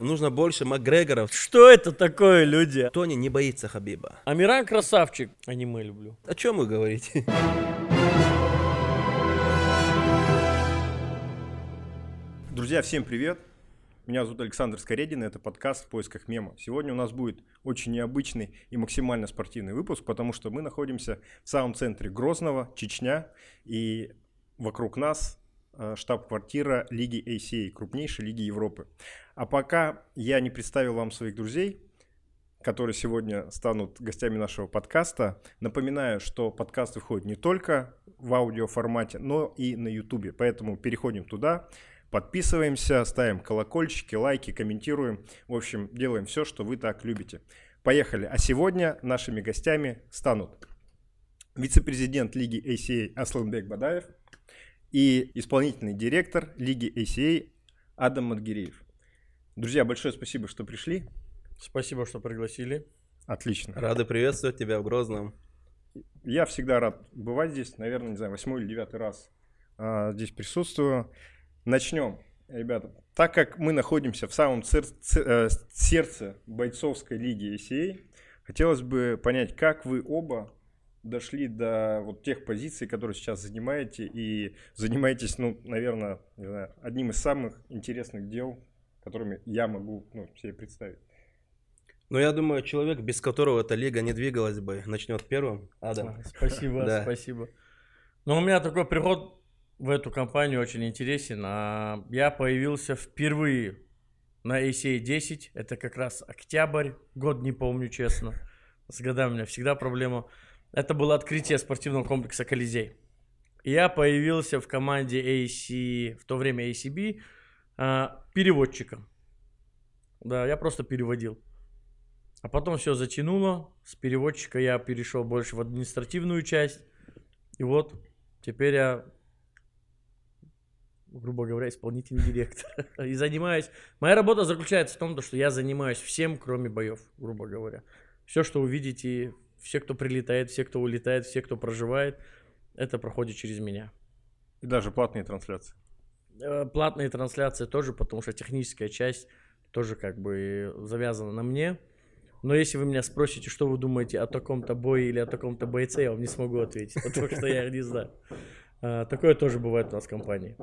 Нужно больше Макгрегоров. Что это такое, люди? Тони не боится Хабиба. Амиран красавчик. Аниме люблю. О чем вы говорите? Друзья, всем привет! Меня зовут Александр Скоредин, и это подкаст «В поисках мема». Сегодня у нас будет очень необычный и максимально спортивный выпуск, потому что мы находимся в самом центре Грозного, Чечня, и вокруг нас э, штаб-квартира Лиги ACA, крупнейшей лиги Европы. А пока я не представил вам своих друзей, которые сегодня станут гостями нашего подкаста, напоминаю, что подкаст выходит не только в аудиоформате, но и на YouTube. Поэтому переходим туда, подписываемся, ставим колокольчики, лайки, комментируем. В общем, делаем все, что вы так любите. Поехали. А сегодня нашими гостями станут вице-президент Лиги ACA Асланбек Бадаев и исполнительный директор Лиги ACA Адам Мадгириев. Друзья, большое спасибо, что пришли. Спасибо, что пригласили. Отлично. Рады приветствовать тебя в Грозном. Я всегда рад бывать здесь. Наверное, не знаю, восьмой или девятый раз а, здесь присутствую. Начнем, ребята. Так как мы находимся в самом цер- ц- э, сердце бойцовской лиги ACA, хотелось бы понять, как вы оба дошли до вот тех позиций, которые сейчас занимаете, и занимаетесь, ну, наверное, не знаю, одним из самых интересных дел которыми я могу ну, себе представить. Ну, я думаю, человек, без которого эта лига не двигалась бы, начнет первым. Адам. Спасибо, да. спасибо. Ну, у меня такой приход в эту компанию очень интересен. А я появился впервые на ACA 10. Это как раз октябрь, год не помню, честно. С годами у меня всегда проблема. Это было открытие спортивного комплекса Колизей. Я появился в команде AC, в то время ACB, а, переводчиком. Да, я просто переводил. А потом все затянуло. С переводчика я перешел больше в административную часть. И вот теперь я, грубо говоря, исполнительный директор. И занимаюсь... Моя работа заключается в том, что я занимаюсь всем, кроме боев, грубо говоря. Все, что вы видите, все, кто прилетает, все, кто улетает, все, кто проживает, это проходит через меня. И даже платные трансляции. Э, платные трансляции тоже, потому что техническая часть тоже как бы завязана на мне. Но если вы меня спросите, что вы думаете о таком-то бое или о таком-то бойце, я вам не смогу ответить, потому что я не знаю. А, такое тоже бывает у нас в компании.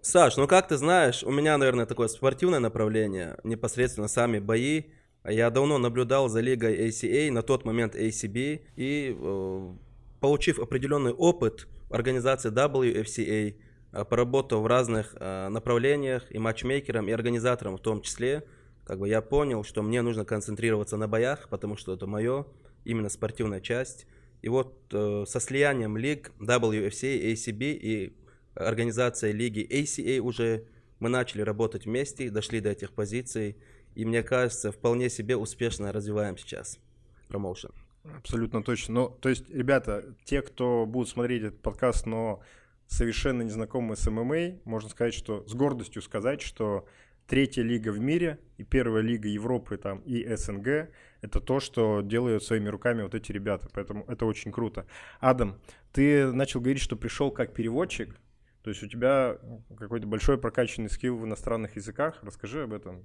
Саш, ну как ты знаешь, у меня, наверное, такое спортивное направление, непосредственно сами бои. Я давно наблюдал за лигой ACA, на тот момент ACB, и э, получив определенный опыт организации WFCA, Э, поработал в разных э, направлениях, и матчмейкером, и организатором в том числе, как бы я понял, что мне нужно концентрироваться на боях, потому что это мое, именно спортивная часть. И вот э, со слиянием лиг WFC, ACB и организация лиги ACA уже мы начали работать вместе, дошли до этих позиций, и мне кажется, вполне себе успешно развиваем сейчас промоушен. Абсолютно точно. Ну, то есть, ребята, те, кто будут смотреть этот подкаст, но совершенно незнакомые с ММА, можно сказать, что с гордостью сказать, что третья лига в мире и первая лига Европы там и СНГ это то, что делают своими руками вот эти ребята, поэтому это очень круто. Адам, ты начал говорить, что пришел как переводчик, то есть у тебя какой-то большой прокачанный скилл в иностранных языках, расскажи об этом.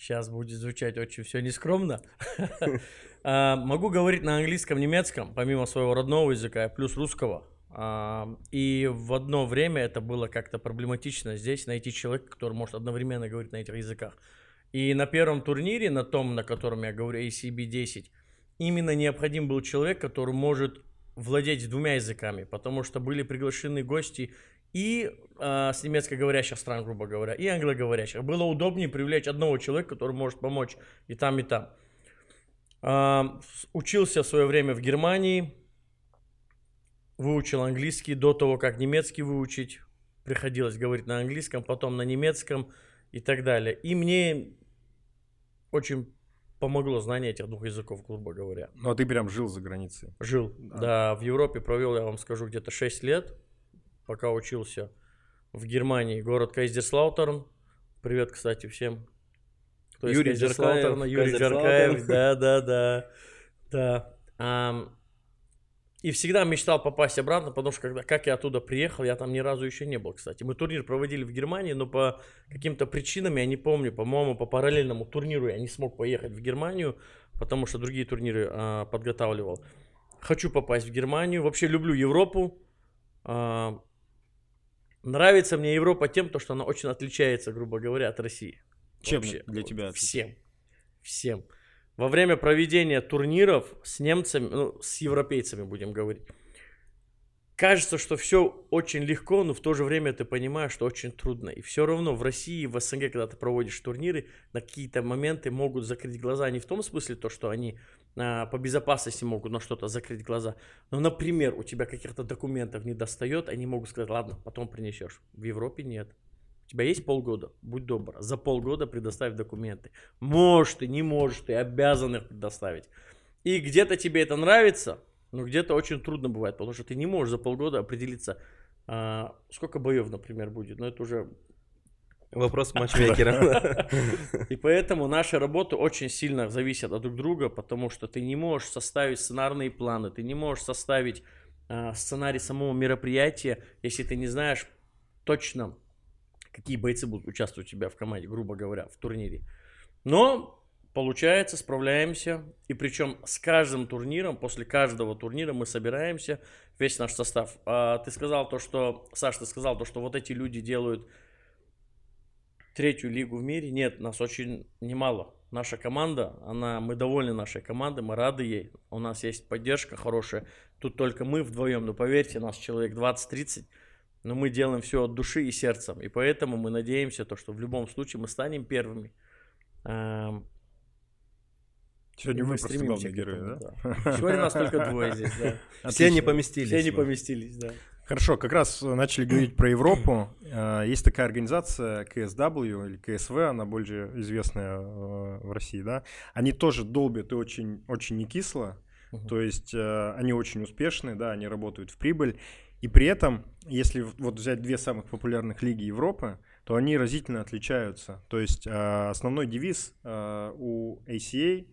Сейчас будет звучать очень все нескромно. А, могу говорить на английском, немецком, помимо своего родного языка, плюс русского. А, и в одно время это было как-то проблематично здесь найти человека, который может одновременно говорить на этих языках. И на первом турнире, на том, на котором я говорю, ACB 10, именно необходим был человек, который может владеть двумя языками, потому что были приглашены гости и э, с немецкоговорящих стран, грубо говоря, и англоговорящих. Было удобнее привлечь одного человека, который может помочь и там, и там. Учился в свое время в Германии, выучил английский до того, как немецкий выучить. Приходилось говорить на английском, потом на немецком и так далее. И мне очень помогло знание этих двух языков, грубо говоря. Ну, а ты прям жил за границей? Жил, да. да в Европе провел, я вам скажу, где-то 6 лет, пока учился в Германии, город Кайзерслаутерн. Привет, кстати, всем то есть Юрий Джеркаев. Юрий Джеркаев, да, да, да. да. А, И всегда мечтал попасть обратно, потому что когда, как я оттуда приехал, я там ни разу еще не был, кстати. Мы турнир проводили в Германии, но по каким-то причинам, я не помню, по-моему, по параллельному турниру я не смог поехать в Германию, потому что другие турниры а, подготавливал. Хочу попасть в Германию. Вообще люблю Европу. А, нравится мне Европа тем, то, что она очень отличается, грубо говоря, от России. Чем Вообще. для тебя? Всем. Всем. Во время проведения турниров с немцами, ну, с европейцами будем говорить, кажется, что все очень легко, но в то же время ты понимаешь, что очень трудно. И все равно в России, в СНГ, когда ты проводишь турниры, на какие-то моменты могут закрыть глаза. Не в том смысле, то, что они по безопасности могут на что-то закрыть глаза. Но, например, у тебя каких-то документов не достает, они могут сказать, ладно, потом принесешь. В Европе нет. У тебя есть полгода? Будь добр. За полгода предоставь документы. Можешь ты, не можешь, ты обязан их предоставить. И где-то тебе это нравится, но где-то очень трудно бывает, потому что ты не можешь за полгода определиться, а, сколько боев, например, будет. Но это уже Вопрос матчмейкера. и поэтому наши работы очень сильно зависят от друг друга, потому что ты не можешь составить сценарные планы, ты не можешь составить а, сценарий самого мероприятия, если ты не знаешь точно, какие бойцы будут участвовать у тебя в команде, грубо говоря, в турнире. Но получается, справляемся. И причем с каждым турниром, после каждого турнира мы собираемся, весь наш состав. А, ты сказал то, что, Саш, ты сказал то, что вот эти люди делают третью лигу в мире. Нет, нас очень немало. Наша команда, она, мы довольны нашей командой, мы рады ей. У нас есть поддержка хорошая. Тут только мы вдвоем, но поверьте, нас человек 20-30. Но мы делаем все от души и сердцем. И поэтому мы надеемся, то, что в любом случае мы станем первыми. Эм, Сегодня мы просто стремимся главные герои, да? да. Сегодня нас только двое здесь, да. Все не поместились. Все не мы. поместились, да. Хорошо, как раз начали говорить про Европу. Э, Есть такая организация KSW или КСВ, она больше известная э, в России, да. Они тоже долбят и очень, очень не кисло. Мгм. То есть э, они очень успешны, да, они работают в прибыль. И при этом, если вот взять две самых популярных лиги Европы, то они разительно отличаются. То есть основной девиз у ACA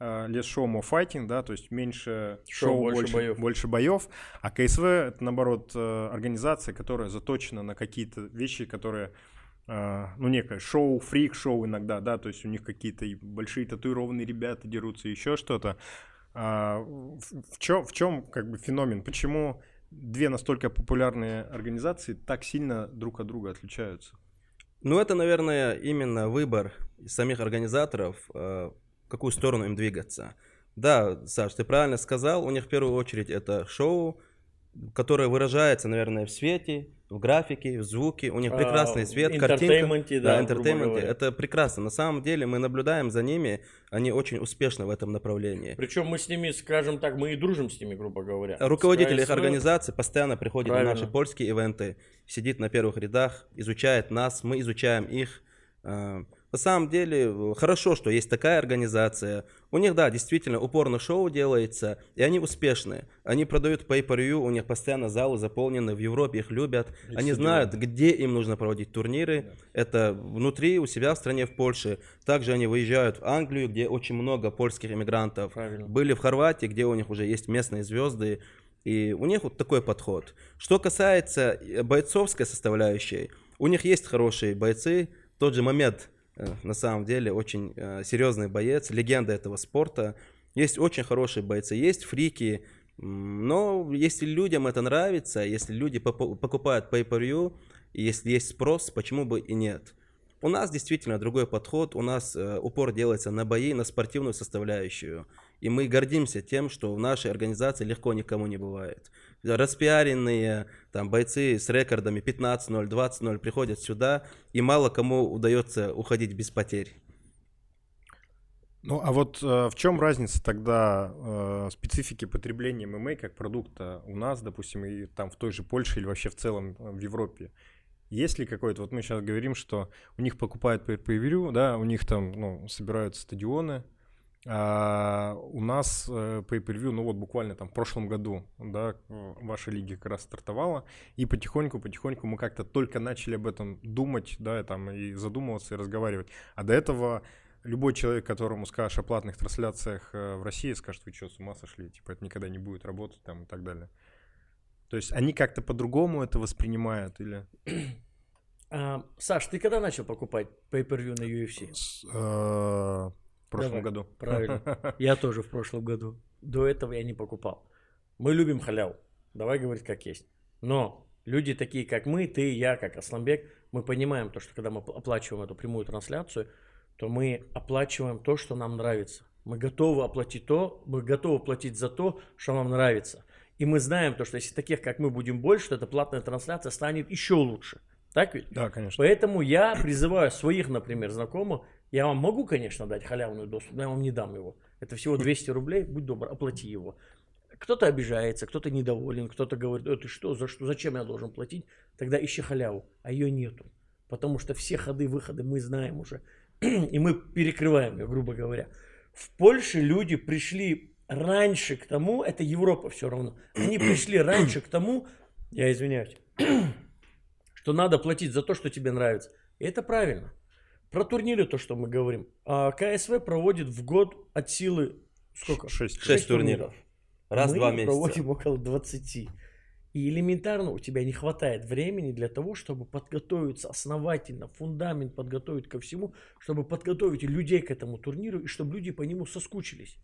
less show, more fighting, да, то есть меньше Шоу, шоу, больше больше, боев. больше боев, а КСВ это наоборот э, организация, которая заточена на какие-то вещи, которые э, ну, некое шоу, фрик-шоу иногда, да, то есть у них какие-то большие татуированные ребята дерутся, еще что-то. А, в, чем, в чем как бы феномен? Почему две настолько популярные организации так сильно друг от друга отличаются? Ну, это, наверное, именно выбор самих организаторов, э, в какую сторону им двигаться. Да, Саш, ты правильно сказал, у них в первую очередь это шоу, которое выражается, наверное, в свете, в графике, в звуке. У них прекрасный А, свет, картинка. да, Да, entertainment'е. говоря. Это прекрасно. На самом деле мы наблюдаем за ними, они очень успешны в этом направлении. Причем мы с ними, скажем так, мы и дружим с ними, грубо говоря. Руководитель С их KSW. организации постоянно приходит Правильно. на наши польские ивенты, сидит на первых рядах, изучает нас, мы изучаем их. На самом деле, э, хорошо, что есть такая организация. У них, да, действительно упорно шоу делается, и они успешны. Они продают pay-per-view, у них постоянно залы заполнены, в Европе их любят. Они стадионы. знают, где им нужно проводить турниры. Это внутри, у себя в стране, в Польше. Также они выезжают в Англию, где очень много польских иммигрантов. Правильно. Были в Хорватии, где у них уже есть местные звезды. И у них вот такой подход. Что касается э, бойцовской составляющей, у них есть хорошие бойцы. Тот же Момед, э, на самом деле, очень э, серьезный боец, легенда этого спорта. Есть очень хорошие бойцы, есть фрики. Но если людям это нравится, если люди покупают pay-per-view, если есть спрос, почему бы и нет? У нас действительно другой подход, у нас э, упор делается на бои, на спортивную составляющую. И мы гордимся тем, что в нашей организации легко никому не бывает. Распиаренные там, бойцы с рекордами 15-0, 20-0 приходят сюда, и мало кому удается уходить без потерь. Ну, а вот э, в чем разница тогда э, специфики потребления ММА как продукта у нас, допустим, и там в той же Польше или вообще в целом э, в Европе? Есть ли какой-то, вот мы сейчас говорим, что у них покупают pay per да, у них там, ну, собираются стадионы, а у нас э, pay-per-view, ну вот буквально там в прошлом году, да, ваша лига как раз стартовала, и потихоньку-потихоньку мы как-то только начали об этом думать, да, и там и задумываться, и разговаривать. А до этого любой человек, которому скажешь о платных трансляциях э, в России, скажет, вы что, с ума сошли, типа это никогда не будет работать там и так далее. То есть они как-то по-другому это воспринимают или... А, Саш, ты когда начал покупать pay-per-view на UFC? С, э, в прошлом Давай, году. Правильно. Я тоже в прошлом году. До этого я не покупал. Мы любим халяву. Давай говорить как есть. Но люди такие, как мы, ты, я, как Асламбек, мы понимаем то, что когда мы оплачиваем эту прямую трансляцию, то мы оплачиваем то, что нам нравится. Мы готовы оплатить то, мы готовы платить за то, что нам нравится. И мы знаем то, что если таких, как мы, будем больше, то эта платная трансляция станет еще лучше. Так ведь? Да, конечно. Поэтому я призываю своих, например, знакомых, я вам могу, конечно, дать халявный доступ, но я вам не дам его. Это всего 200 рублей, будь добр, оплати его. Кто-то обижается, кто-то недоволен, кто-то говорит, э, ты что, за что, зачем я должен платить? Тогда ищи халяву, а ее нету. Потому что все ходы, выходы мы знаем уже. И мы перекрываем ее, грубо говоря. В Польше люди пришли раньше к тому, это Европа все равно, они пришли раньше к тому, я извиняюсь, что надо платить за то, что тебе нравится. И это правильно. Про турниры то, что мы говорим. А КСВ проводит в год от силы сколько? Шесть. Шесть турниров. Раз в мы два месяца. проводим около 20. И элементарно у тебя не хватает времени для того, чтобы подготовиться основательно, фундамент подготовить ко всему, чтобы подготовить людей к этому турниру и чтобы люди по нему соскучились.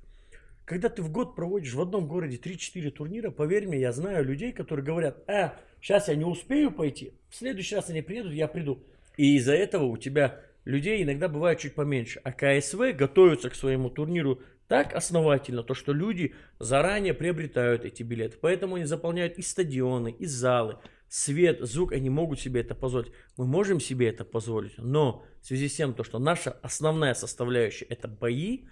Когда ты в год проводишь в одном городе 3-4 турнира, поверь мне, я знаю людей, которые говорят, а, сейчас я не успею пойти, в следующий раз они приедут, я приду. И из-за этого у тебя людей иногда бывает чуть поменьше. А КСВ готовится к своему турниру так основательно, то что люди заранее приобретают эти билеты. Поэтому они заполняют и стадионы, и залы, свет, звук, они могут себе это позволить. Мы можем себе это позволить, но в связи с тем, то, что наша основная составляющая это бои,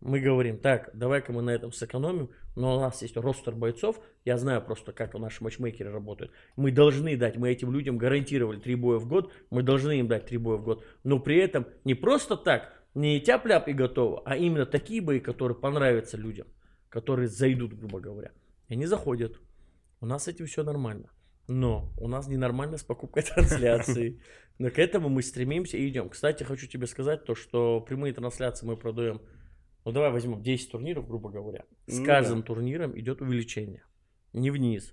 мы говорим, так, давай-ка мы на этом сэкономим, но у нас есть ростер бойцов, я знаю просто, как наши матчмейкеры работают. Мы должны дать, мы этим людям гарантировали три боя в год, мы должны им дать три боя в год, но при этом не просто так, не тяп-ляп и готово, а именно такие бои, которые понравятся людям, которые зайдут, грубо говоря. И они заходят. У нас с этим все нормально. Но у нас ненормально с покупкой трансляции. Но к этому мы стремимся и идем. Кстати, хочу тебе сказать то, что прямые трансляции мы продаем ну давай возьмем 10 турниров, грубо говоря. С Ну каждым да. турниром идет увеличение. Не вниз,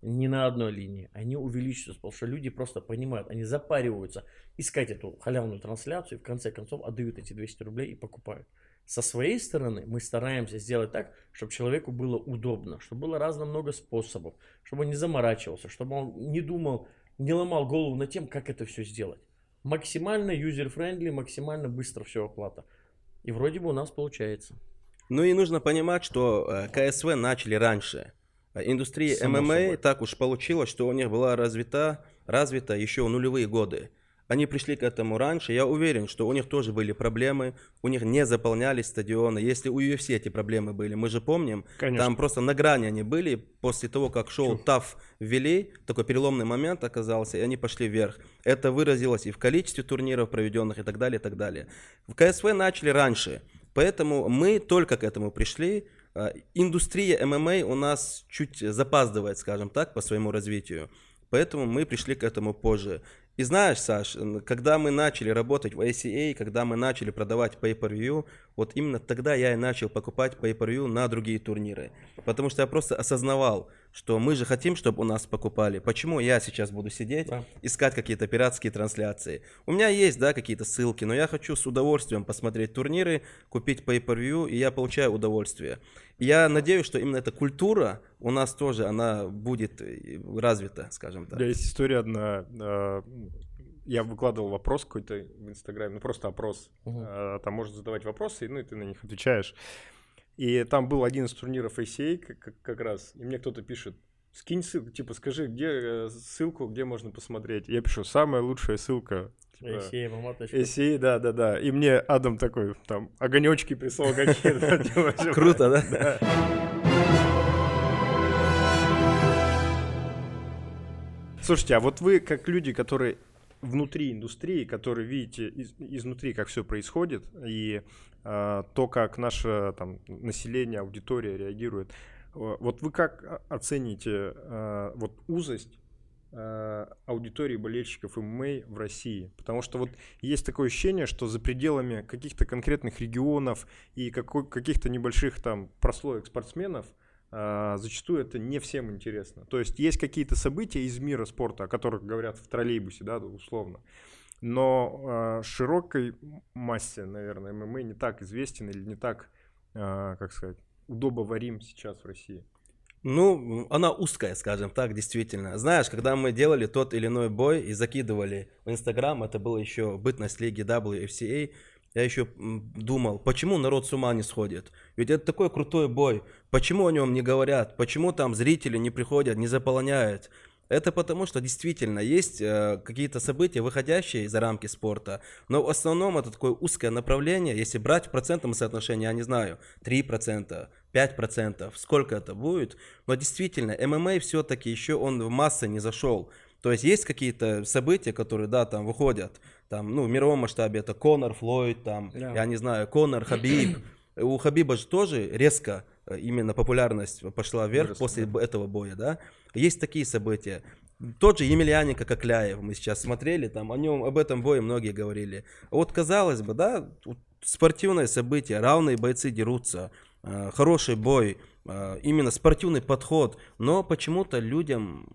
не на одной линии. Они увеличиваются, потому что люди просто понимают, они запариваются искать эту халявную трансляцию и в конце концов отдают эти 200 рублей и покупают. Со своей стороны мы стараемся сделать так, чтобы человеку было удобно, чтобы было разно много способов, чтобы он не заморачивался, чтобы он не думал, не ломал голову над тем, как это все сделать. Максимально user-friendly, максимально быстро все оплата. И вроде бы у нас получается. Ну и нужно понимать, что э, KSW начали раньше. Индустрия Само ММА собой. так уж получилось, что у них была развита, развита еще в нулевые годы. Они пришли к этому раньше. Я уверен, что у них тоже были проблемы. У них не заполнялись стадионы. Если у UFC эти проблемы были, мы же помним, Конечно. там просто на грани они были. После того, как шоу TUF ввели, такой переломный момент оказался, и они пошли вверх. Это выразилось и в количестве турниров проведенных, и так далее, и так далее. В КСВ начали раньше. Поэтому мы только к этому пришли. А, Индустрия ММА у нас чуть запаздывает, скажем так, по своему развитию. Поэтому мы пришли к этому позже. И знаешь, Саш, когда мы начали работать в ACA, когда мы начали продавать Pay-Per-View, вот именно тогда я и начал покупать Pay-Per-View на другие турниры. Потому что я просто осознавал, что мы же хотим, чтобы у нас покупали. Почему я сейчас буду сидеть, Да. искать какие-то пиратские трансляции? У меня есть, да, какие-то ссылки, но я хочу с удовольствием посмотреть турниры, купить Pay-Per-View, и я получаю удовольствие. Я надеюсь, что именно эта культура у нас тоже, она будет э, развита, скажем У так. меня есть история одна. э, Я выкладывал вопрос какой-то в Инстаграме, ну просто опрос. Э, Там можно задавать вопросы, ну и ты на них отвечаешь. И там был один из турниров ACA как, как- как раз, и мне кто-то пишет, скинь ссылку, типа, скажи, где э, ссылку, где можно посмотреть. Я пишу, самая лучшая ссылка. типа, ACA. ACA, да, да, да. И мне Адам такой, там, огонечки прислал какие-то. типа, Круто, да? Слушайте, а вот вы как люди, которые внутри индустрии, которые видите из- изнутри, как все происходит, и то, как наше там, население, аудитория реагирует, вот вы как оцените а, вот узость э, аудитории болельщиков ММА в России? Потому что вот есть такое ощущение, что за пределами каких-то конкретных регионов и каких-то небольших там прослоек спортсменов зачастую это не всем интересно. То есть есть какие-то события из мира спорта, о которых говорят в троллейбусе, да, условно. Но э, широкой массе, наверное, ММА не так известен или не так, э, как сказать, удобоварим сейчас в России. Ну, она узкая, скажем так, действительно. Знаешь, когда мы делали тот или иной бой и закидывали в Инстаграм, это было еще бытность лиги WFCA, я еще думал, почему народ с ума не сходит? Ведь это такой крутой бой. Почему о нем не говорят? Почему там зрители не приходят, не заполняют? Это потому, что действительно есть э, какие-то события, выходящие за рамки спорта, но в основном это такое узкое направление, если брать в процентном соотношении, я не знаю, 3%, 5%, сколько это будет, но действительно, ММА все-таки еще он в массы не зашел. То есть есть какие-то события, которые, да, там выходят, там, ну, в мировом масштабе это Конор, Флойд, там, yeah. я не знаю, Конор, Хабиб. У Хабиба же тоже резко именно популярность пошла вверх Вырос, после да. этого боя, да. Есть такие события. Тот же Емельяненко Кокляев, мы сейчас смотрели, там о нем, об этом бое многие говорили. Вот казалось бы, да, спортивное событие, равные бойцы дерутся, э, хороший бой, э, именно спортивный подход, но почему-то людям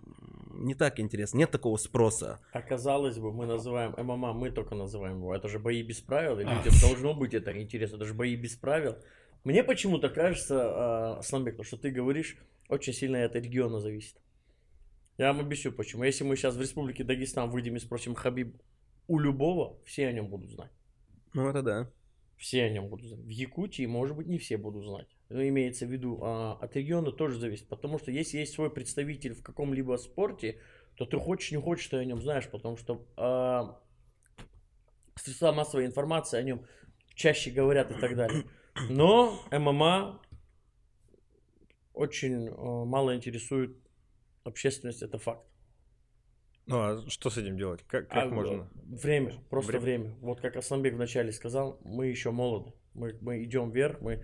не так интересно, нет такого спроса. Оказалось бы, мы называем ММА, мы только называем его, это же бои без правил, и людям должно быть это интересно, это же бои без правил. Мне почему-то кажется, Асламбек, что ты говоришь, очень сильно от региона зависит. Я вам объясню почему. Если мы сейчас в Республике Дагестан выйдем и спросим Хабиб у любого, все о нем будут знать. Ну это да. Все о нем будут знать. В Якутии, может быть, не все будут знать. Но имеется в виду, а, от региона тоже зависит. Потому что если есть свой представитель в каком-либо спорте, то ты хочешь, не хочешь, ты о нем знаешь, потому что а, средства массовой информации о нем чаще говорят и так далее. Но ММА очень а, мало интересует общественность, это факт. Ну а что с этим делать? Как, как а, можно? Время, просто время. время. Вот как Асламбек вначале сказал, мы еще молоды. Мы, мы идем вверх, мы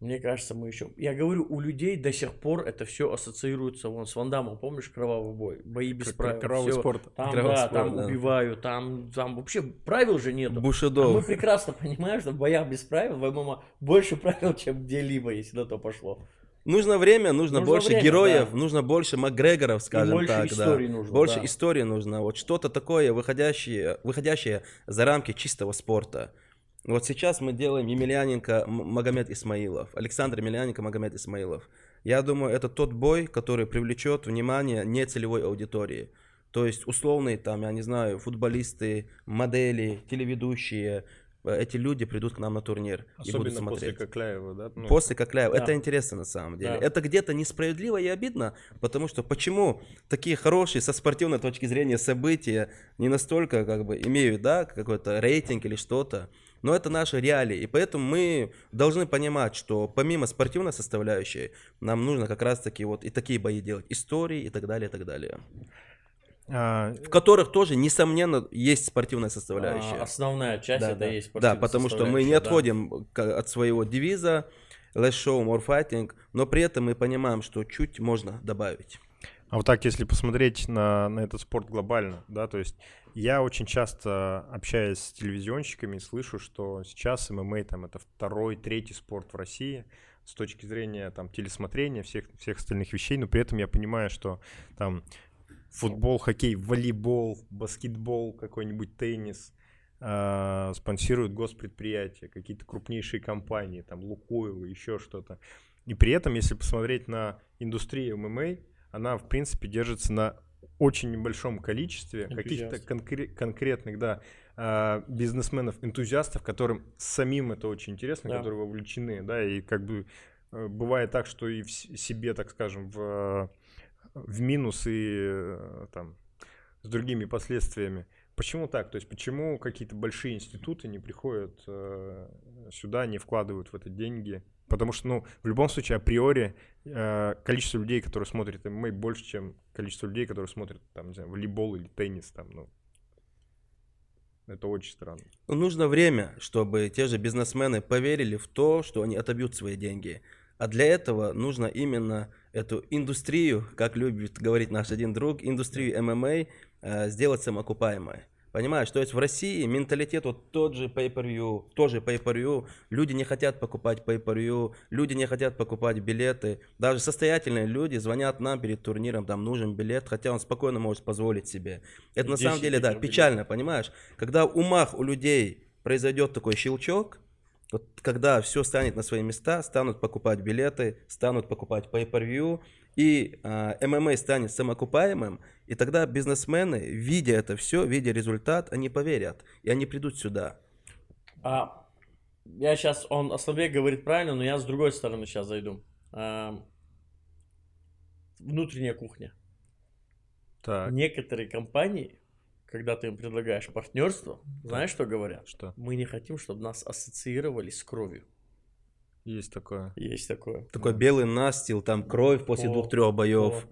мне кажется, мы еще... Я говорю, у людей до сих пор это все ассоциируется вон с Вандамом. Помнишь кровавый бой? Бои без правил. Кровавый всё. спорт. Там, Кровавый да, спорт, там да. убиваю, там, там вообще правил же нету. Бушидо. А мы прекрасно понимаем, что в боях без правил в ММА больше правил, чем где-либо, если на то пошло. Нужно время, нужно, Нужно больше время, героев, да. нужно больше Макгрегоров, скажем больше так. истории да. нужно, больше да. истории нужно. Вот что-то такое, выходящее, выходящее за рамки чистого спорта. Вот сейчас мы делаем Емельяненко Магомед Исмаилов, Александр Емельяненко Магомед Исмаилов. Я думаю, это тот бой, который привлечет внимание нецелевой аудитории. То есть условные там, я не знаю, футболисты, модели, телеведущие, э, эти люди придут к нам на турнир Особенно и будут смотреть. после Кокляева, да? Ну, После Кокляева. Да. Это интересно на самом деле. Да. Это где-то несправедливо и обидно, потому что почему такие хорошие со спортивной точки зрения события не настолько как бы имеют, да, какой-то рейтинг или что-то. Но это наши реалии, и поэтому мы должны понимать, что помимо спортивной составляющей, нам нужно как раз-таки вот и такие бои делать, истории и так далее, и так далее. а, В которых тоже, несомненно, есть спортивная составляющая. А, основная часть Да, это да. и есть Да, спортивная потому что мы не да. отходим к- от своего девиза less show, more fighting, но при этом мы понимаем, что чуть можно добавить. А вот так, если посмотреть на, на этот спорт глобально, да, то есть я очень часто общаюсь с телевизионщиками, слышу, что сейчас ММА там это второй, третий спорт в России с точки зрения там телесмотрения, всех, всех остальных вещей, но при этом я понимаю, что там футбол, хоккей, волейбол, баскетбол, какой-нибудь теннис э, спонсируют госпредприятия, какие-то крупнейшие компании, там Лукойл, еще что-то. И при этом, если посмотреть на индустрию ММА, она, в принципе, держится на очень небольшом количестве каких-то конкре- конкретных, да, а, бизнесменов, энтузиастов, которым самим это очень интересно, Да. которые вовлечены, да, и как бы э, бывает так, что и в себе, так скажем, в, в минус и э, там с другими последствиями. Почему так? То есть почему какие-то большие институты не приходят э, сюда, не вкладывают в это деньги? Потому что, ну, в любом случае, априори, э, количество людей, которые смотрят ММА, больше, чем количество людей, которые смотрят, там, не знаю, волейбол или теннис, там, ну. Это очень странно. Ну, нужно время, чтобы те же бизнесмены поверили в то, что они отобьют свои деньги. А для этого нужно именно эту индустрию, как любит говорить наш один друг, индустрию ММА э, сделать самоокупаемой. Понимаешь, то есть в России менталитет вот тот же pay-per-view, тоже pay-per-view, люди не хотят покупать pay-per-view, люди не хотят покупать билеты, даже состоятельные люди звонят нам перед турниром, там нужен билет, хотя он спокойно может позволить себе. Это на самом деле, да, печально, понимаешь, когда в умах у людей произойдет такой щелчок, вот когда все станет на свои места, станут покупать билеты, станут покупать pay-per-view, и э, ММА станет самоокупаемым, и тогда бизнесмены, видя это все, видя результат, они поверят, и они придут сюда. А, я сейчас, он Аслабек говорит правильно, но я с другой стороны сейчас зайду. А, внутренняя кухня. Так. Некоторые компании, когда ты им предлагаешь партнерство, знаешь, что говорят? Что? Мы не хотим, чтобы нас ассоциировали с кровью. Есть такое. Есть такое. Такой белый настил, там кровь после двух-трех боев.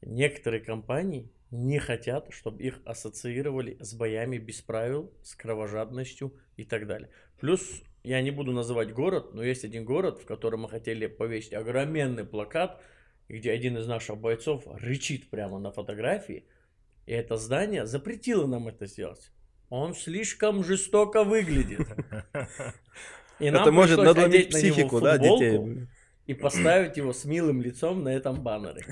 Некоторые компании не хотят, чтобы их ассоциировали с боями без правил, с кровожадностью и так далее. Плюс, я не буду называть город, но есть один город, в котором мы хотели повесить огроменный плакат, где один из наших бойцов рычит прямо на фотографии, и это здание запретило нам это сделать. Он слишком жестоко выглядит. И это может надломить психику, да, детей. И поставить его с милым лицом на этом баннере.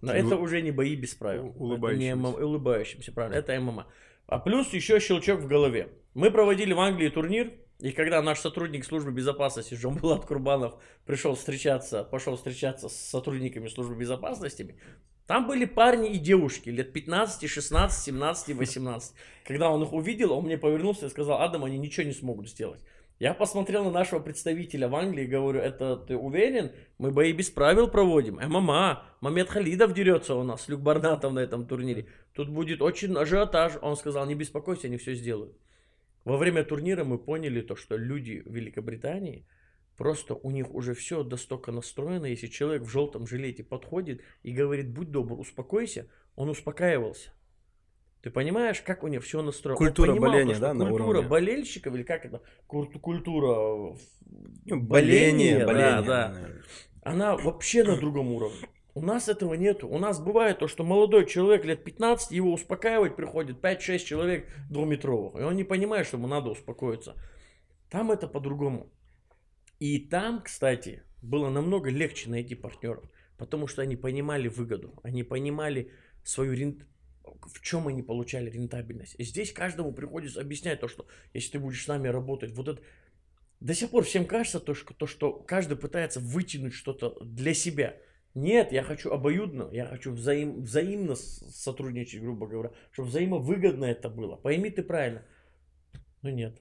Но это уже не бои без правил. Улыбающимся. улыбающимся, правильно. Это ММА. А плюс еще щелчок в голове. Мы проводили в Англии турнир, и когда наш сотрудник службы безопасности Жомбулат Курбанов пришел встречаться, пошел встречаться с сотрудниками службы безопасности, там были парни и девушки лет 15, 16, 17, 18. Когда он их увидел, он мне повернулся и сказал, Адам, они ничего не смогут сделать. Я посмотрел на нашего представителя в Англии и говорю, это ты уверен? Мы бои без правил проводим. ММА. Мамед Халидов дерется у нас, Люк Барнатов на этом турнире. Тут будет очень ажиотаж. Он сказал, не беспокойся, они все сделают. Во время турнира мы поняли то, что люди в Великобритании, просто у них уже все достолько настроено. Если человек в желтом жилете подходит и говорит, будь добр, успокойся, он успокаивался. Ты понимаешь, как у них все настроено? Культура понимал, боления, да, на Культура уровне. болельщиков, или как это? Культура ну, боления, боления, да, да. Она вообще на другом уровне. У нас этого нету. У нас бывает то, что молодой человек лет 15, его успокаивать приходит 5-6 человек двухметровых. И он не понимает, что ему надо успокоиться. Там это по-другому. И там, кстати, было намного легче найти партнеров. Потому что они понимали выгоду. Они понимали свою в чем они получали рентабельность. И здесь каждому приходится объяснять то, что если ты будешь с нами работать, вот это... До сих пор всем кажется то, что, то, что каждый пытается вытянуть что-то для себя. Нет, я хочу обоюдно, я хочу взаим, взаимно сотрудничать, грубо говоря, чтобы взаимовыгодно это было. Пойми ты правильно. Но нет.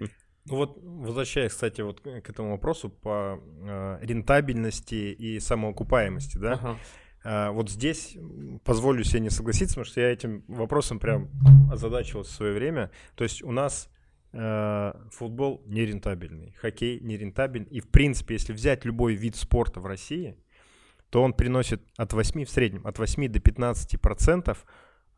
Ну вот, возвращаясь, кстати, вот к этому вопросу по э, рентабельности и самоокупаемости, да, ага. А, вот здесь позволю себе не согласиться, потому что я этим вопросом прям озадачивался в свое время. То есть у нас э, футбол нерентабельный, хоккей нерентабельный. И в принципе, если взять любой вид спорта в России, то он приносит от 8 в среднем, от 8 до 15 процентов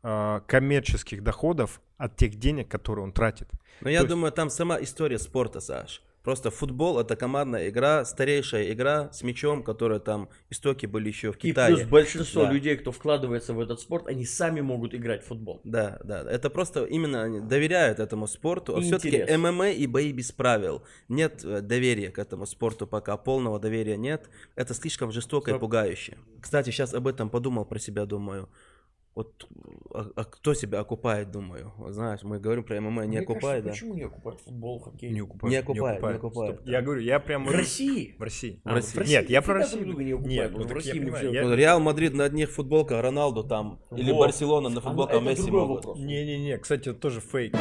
э, коммерческих доходов от тех денег, которые он тратит. Но я есть... думаю, там сама история спорта, Саш. Просто футбол это командная игра, старейшая игра с мячом, которая там истоки были еще в Китае. И плюс большинство да. людей, кто вкладывается в этот спорт, они сами могут играть в футбол. Да, да. Это просто именно они доверяют этому спорту. А все-таки ММА и бои без правил. Нет э, доверия к этому спорту пока, полного доверия нет. Это слишком жестоко Стоп. и пугающе. Кстати, сейчас об этом подумал про себя, думаю вот а, а кто себя окупает, думаю. Знаешь, мы говорим про ММА, не Мне окупает, кажется, да? Почему не окупает футбол, хоккей? Не окупает. Не окупает, не окупает. Не Я говорю, я прям... В России? В России. А, в России. Нет, я про Россию. Не окупает, Нет, ну, в России не все. Ну, Реал Мадрид на одних футболках, Роналду там, вот. или Барселона на футболках Месси могут. Не-не-не, кстати, это тоже фейк.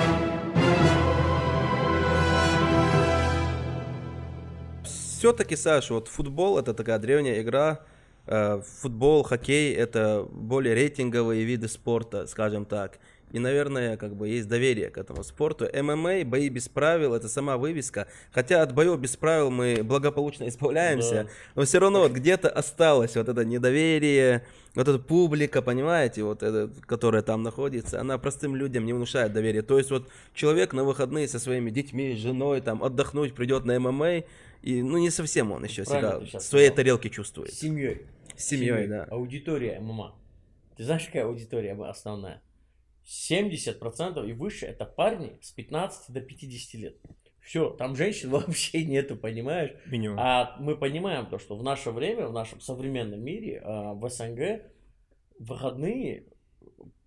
Все-таки, Саша, вот футбол это такая древняя игра, футбол, хоккей – это более рейтинговые виды спорта, скажем так. и, наверное, как бы есть доверие к этому спорту. ММА, бои без правил, это сама вывеска. Хотя от боев без правил мы благополучно избавляемся, Да. но все равно вот где-то осталось вот это недоверие, вот эта публика, понимаете, вот эта, которая там находится, она простым людям не внушает доверия. То есть вот человек на выходные со своими детьми, женой, там, отдохнуть придет на ММА, и, ну, не совсем он еще Правильно себя в своей тарелке чувствует. семьей. С семьей, да. Аудитория ММА. Ты знаешь, какая аудитория основная? 70% и выше это парни с 15 до 50 лет. Все, там женщин вообще нету, понимаешь? Минимум. А мы понимаем то, что в наше время, в нашем современном мире, а, в СНГ, выходные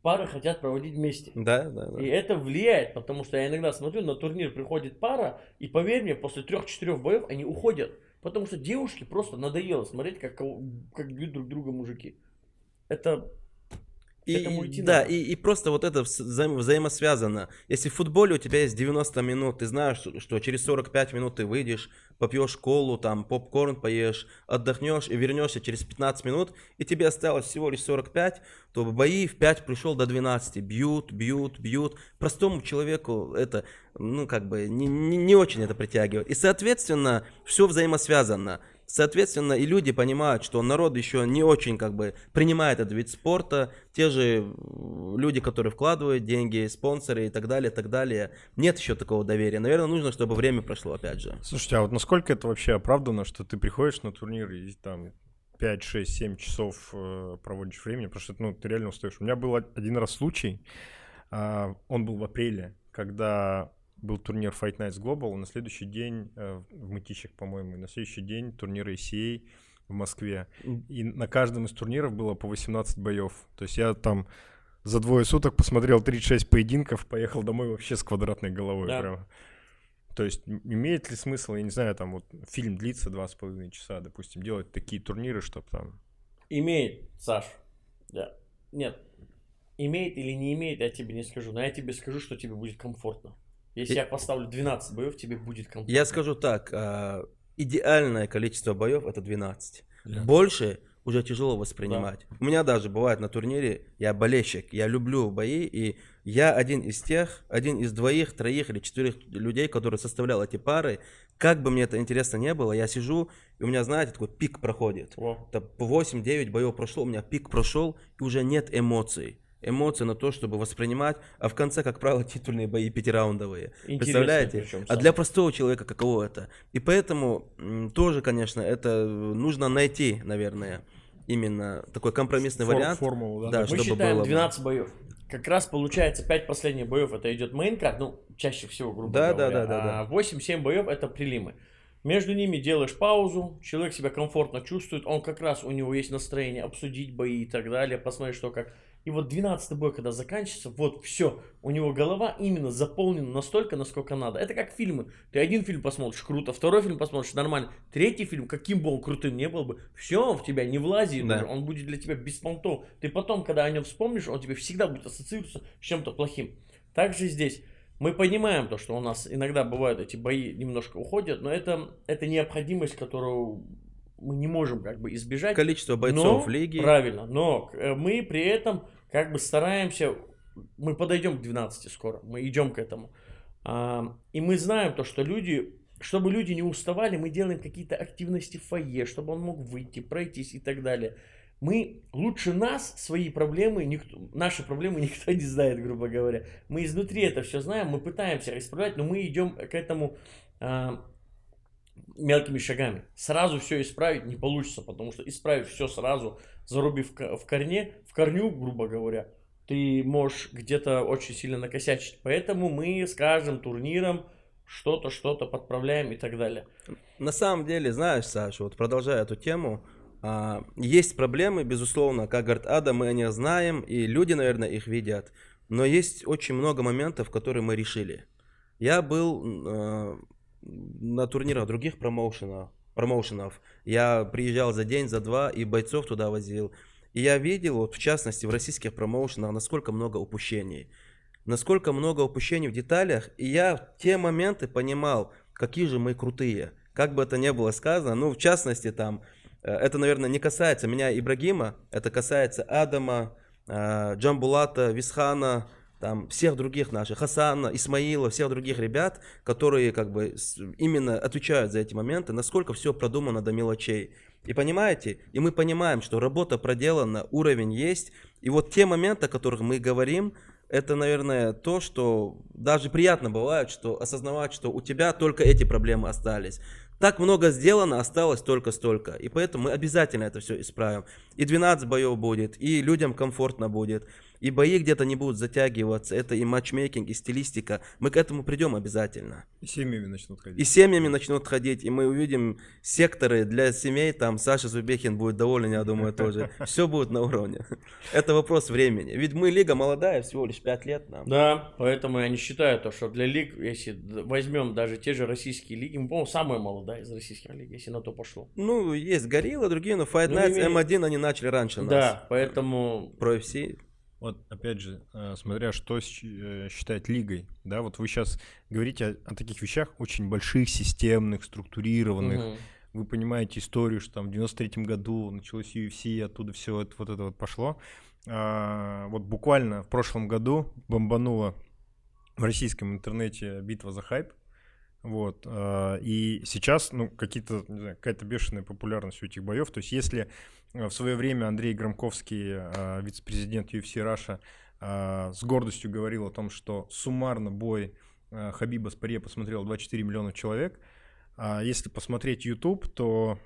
пары хотят проводить вместе. Да, да, да. И это влияет, потому что я иногда смотрю, на турнир приходит пара, и поверь мне, после трех-четырех боев они уходят. Потому что девушке просто надоело смотреть, как, как бьют друг друга мужики. Это И, идти да, надо. и, и просто вот это взаим- взаимосвязано. Если в футболе у тебя есть 90 минут, ты знаешь, что, что через 45 минут ты выйдешь, попьешь колу, там попкорн поешь, отдохнешь и вернешься через 15 минут, и тебе осталось всего лишь 45, то в бои в 5 пришел до 12. Бьют, бьют, бьют. Простому человеку это, ну, как бы, не, не, не очень это притягивает. И, соответственно, все взаимосвязано. Соответственно, и люди понимают, что народ еще не очень как бы принимает этот вид спорта. Те же люди, которые вкладывают деньги, спонсоры и так далее, так далее. Нет еще такого доверия. Наверное, нужно, чтобы время прошло, опять же. Слушайте, а вот насколько это вообще оправдано, что ты приходишь на турнир и там 5, 6, 7 часов э, проводишь времени, потому что ну, ты реально устаешь. У меня был од- один раз случай, а, он был в апреле, когда был турнир Fight Nights Global, на следующий день э, в Мытищах, по-моему, на следующий день турнир ACA в Москве. И на каждом из турниров было по 18 боев. То есть я там за двое суток посмотрел 36 поединков, поехал домой вообще с квадратной головой. Да. Прям. То есть имеет ли смысл, я не знаю, там вот фильм длится два с половиной часа, допустим, делать такие турниры, чтобы там... имеет, Саш. Да. Нет. Имеет или не имеет, я тебе не скажу. Но я тебе скажу, что тебе будет комфортно. Если я поставлю 12 боев, тебе будет комфортно. Я скажу так, а, идеальное количество боев это 12. Да. Больше уже тяжело воспринимать. У меня даже бывает на турнире, я болельщик, я люблю бои, и я один из тех, один из двоих, троих или четырех людей, которые составлял эти пары. Как бы мне это интересно не было, я сижу, и у меня, знаете, такой пик проходит. По 8-9 боев прошло, у меня пик прошел, и уже нет эмоций. Эмоций на то, чтобы воспринимать, а в конце, как правило, титульные бои пятираундовые. Интересно Представляете? причем, А для простого человека каково это? И поэтому тоже, конечно, это нужно найти, наверное, именно такой компромиссный фор- вариант. Формулу, да? Да, Мы чтобы считаем было бы. 12 боев. Как раз получается 5 последних боев это идет мейнкарт, ну, чаще всего, грубо Да, да, говоря. да, да, а 8-7 боев это прилимы. Между ними делаешь паузу, человек себя комфортно чувствует, он как раз, у него есть настроение обсудить бои и так далее, посмотреть, что как. И вот 12 бой, когда заканчивается, вот все, у него голова именно заполнена настолько, насколько надо. Это как фильмы. Ты один фильм посмотришь, круто, второй фильм посмотришь, нормально. Третий фильм, каким бы он крутым не был бы, все, в тебя не влазит, Да. он будет для тебя без понтов. Ты потом, когда о нем вспомнишь, он тебе всегда будет ассоциироваться с чем-то плохим. Также здесь. Мы понимаем то, что у нас иногда бывают эти бои немножко уходят, но это, это необходимость, которую мы не можем как бы избежать. Количество бойцов Но- в лиге. Правильно, но э, мы при этом как бы стараемся, мы подойдем к 12 скоро, мы идем к этому. И мы знаем то, что люди, чтобы люди не уставали, мы делаем какие-то активности в фойе, чтобы он мог выйти, пройтись и так далее. Мы лучше нас, свои проблемы, никто, наши проблемы никто не знает, грубо говоря. Мы изнутри это все знаем, мы пытаемся исправлять, но мы идем к этому мелкими шагами. Сразу все исправить не получится, потому что исправить все сразу, зарубив в корне, в корню, грубо говоря, ты можешь где-то очень сильно накосячить. Поэтому мы с каждым турниром что-то, что-то подправляем и так далее. На самом деле, знаешь, Саша, вот продолжая эту тему, а, есть проблемы, безусловно, как говорит Ада, мы о них знаем, и люди, наверное, их видят. Но есть очень много моментов, которые мы решили. Я был э, на турнирах других промоушенов, промоушенов. Я приезжал за день, за два, и бойцов туда возил. И я видел, вот в частности, в российских промоушенах, насколько много упущений. Насколько много упущений в деталях. И я в те моменты понимал, какие же мы крутые. Как бы это ни было сказано, ну, в частности, там, э, это, наверное, не касается меня Ибрагима, это касается Адама, э, Джамбулата, Висхана, там всех других наших, Хасана, Исмаила, всех других ребят, которые как бы именно отвечают за эти моменты, насколько все продумано до мелочей. И понимаете, и мы понимаем, что работа проделана, уровень есть, и вот те моменты, о которых мы говорим, это, наверное, то, что даже приятно бывает, что осознавать, что у тебя только эти проблемы остались. Так много сделано, осталось только столько. И поэтому мы обязательно это все исправим. И 12 боев будет, и людям комфортно будет и бои где-то не будут затягиваться, это и матчмейкинг, и стилистика. Мы к этому придем обязательно. И семьями начнут ходить. И семьями начнут ходить, и мы увидим секторы для семей, там Саша Зубехин будет доволен, я думаю, тоже. Все будет на уровне. Это вопрос времени. Ведь мы лига молодая, всего лишь 5 лет нам. Да, поэтому я не считаю то, что для лиг, если возьмем даже те же российские лиги, мы, по-моему, самая молодая из российских лиг, если на то пошло. Ну, есть Горилла, другие, но Fight Nights, ну, M1 они начали раньше нас. Да, поэтому... Про FC вот, опять же, э, смотря что э, считать лигой, да, вот вы сейчас говорите о, о таких вещах очень больших, системных, структурированных. Угу. Вы понимаете историю, что там в 93-м году началось UFC, оттуда все это, вот это вот пошло. А, вот буквально в прошлом году бомбанула в российском интернете битва за хайп. Вот. А, и сейчас, ну, какие-то, какая-то бешеная популярность у этих боев. То есть, если в свое время Андрей Громковский, а, вице-президент UFC Раша, с гордостью говорил о том, что суммарно бой а, Хабиба с Паре посмотрел 24 миллиона человек. Если посмотреть YouTube, то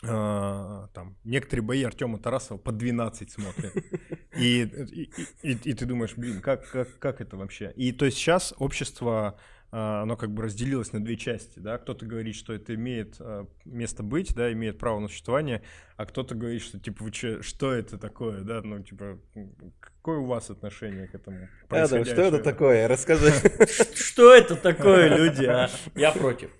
там некоторые бои Артема Тарасова по 12 смотрят. И, и, и, и ты думаешь, блин, как, как, как это вообще? И то есть сейчас общество оно как бы разделилось на две части, да, кто-то говорит, что это имеет а, место быть, да, имеет право на существование, а кто-то говорит, что, типа, вы че, что это такое, да, ну, типа, какое у вас отношение к этому Адам, что это такое, расскажи. Что это такое, люди, а? Я против.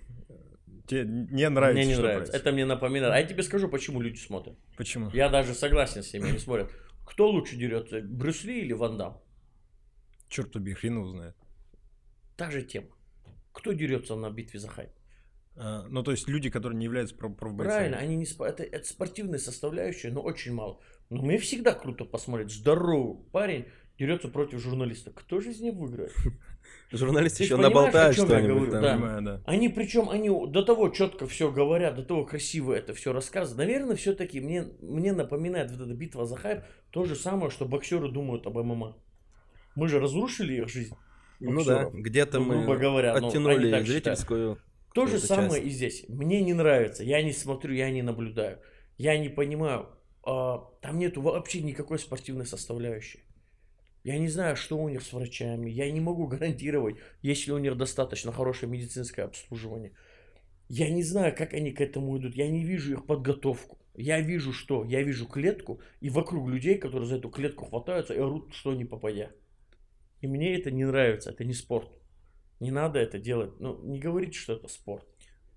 Тебе не нравится, Мне не нравится, это мне напоминает. А я тебе скажу, почему люди смотрят. Почему? Я даже согласен с ними, они смотрят. Кто лучше дерется, Брюс Ли или Ван Дам? Черт убей, хрен его знает. Та же тема. Кто дерется на битве за хайп? А, ну, то есть люди, которые не являются профбойцами. Правильно, они не это, это спортивная составляющая, но очень мало. Но мне всегда круто посмотреть. Здоровый парень дерется против журналиста. Кто же из них выиграет? Журналисты еще наболтают что-нибудь. Да. Понимаю, да. Они причем они до того четко все говорят, до того красиво это все рассказывают. Наверное, все-таки мне, мне напоминает вот эта битва за хайп то же самое, что боксеры думают об ММА. Мы же разрушили их жизнь. Ну да, где-то ну, мы говоря, оттянули ну, зрительскую. То же самое часть. и здесь. Мне не нравится. Я не смотрю, я не наблюдаю. Я не понимаю. А, там нету вообще никакой спортивной составляющей. Я не знаю, что у них с врачами. Я не могу гарантировать, есть ли у них достаточно хорошее медицинское обслуживание. Я не знаю, как они к этому идут. Я не вижу их подготовку. Я вижу что? Я вижу клетку и вокруг людей, которые за эту клетку хватаются и орут, что не попадя. И мне это не нравится, это не спорт. Не надо это делать. Ну, не говорите, что это спорт.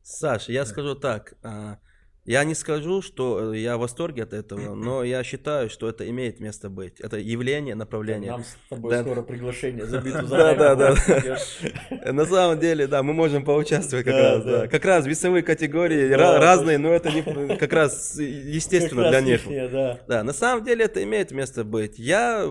Саша, я скажу так. А, я не скажу, что я в восторге от этого, но я считаю, что это имеет место быть. Это явление, направление. Нам с тобой да. скоро приглашение за битву за Да, да, да. На самом деле, да, мы можем поучаствовать как раз. Да. Как раз весовые категории разные, но это как раз естественно для них. Да, на самом деле это имеет место быть. Я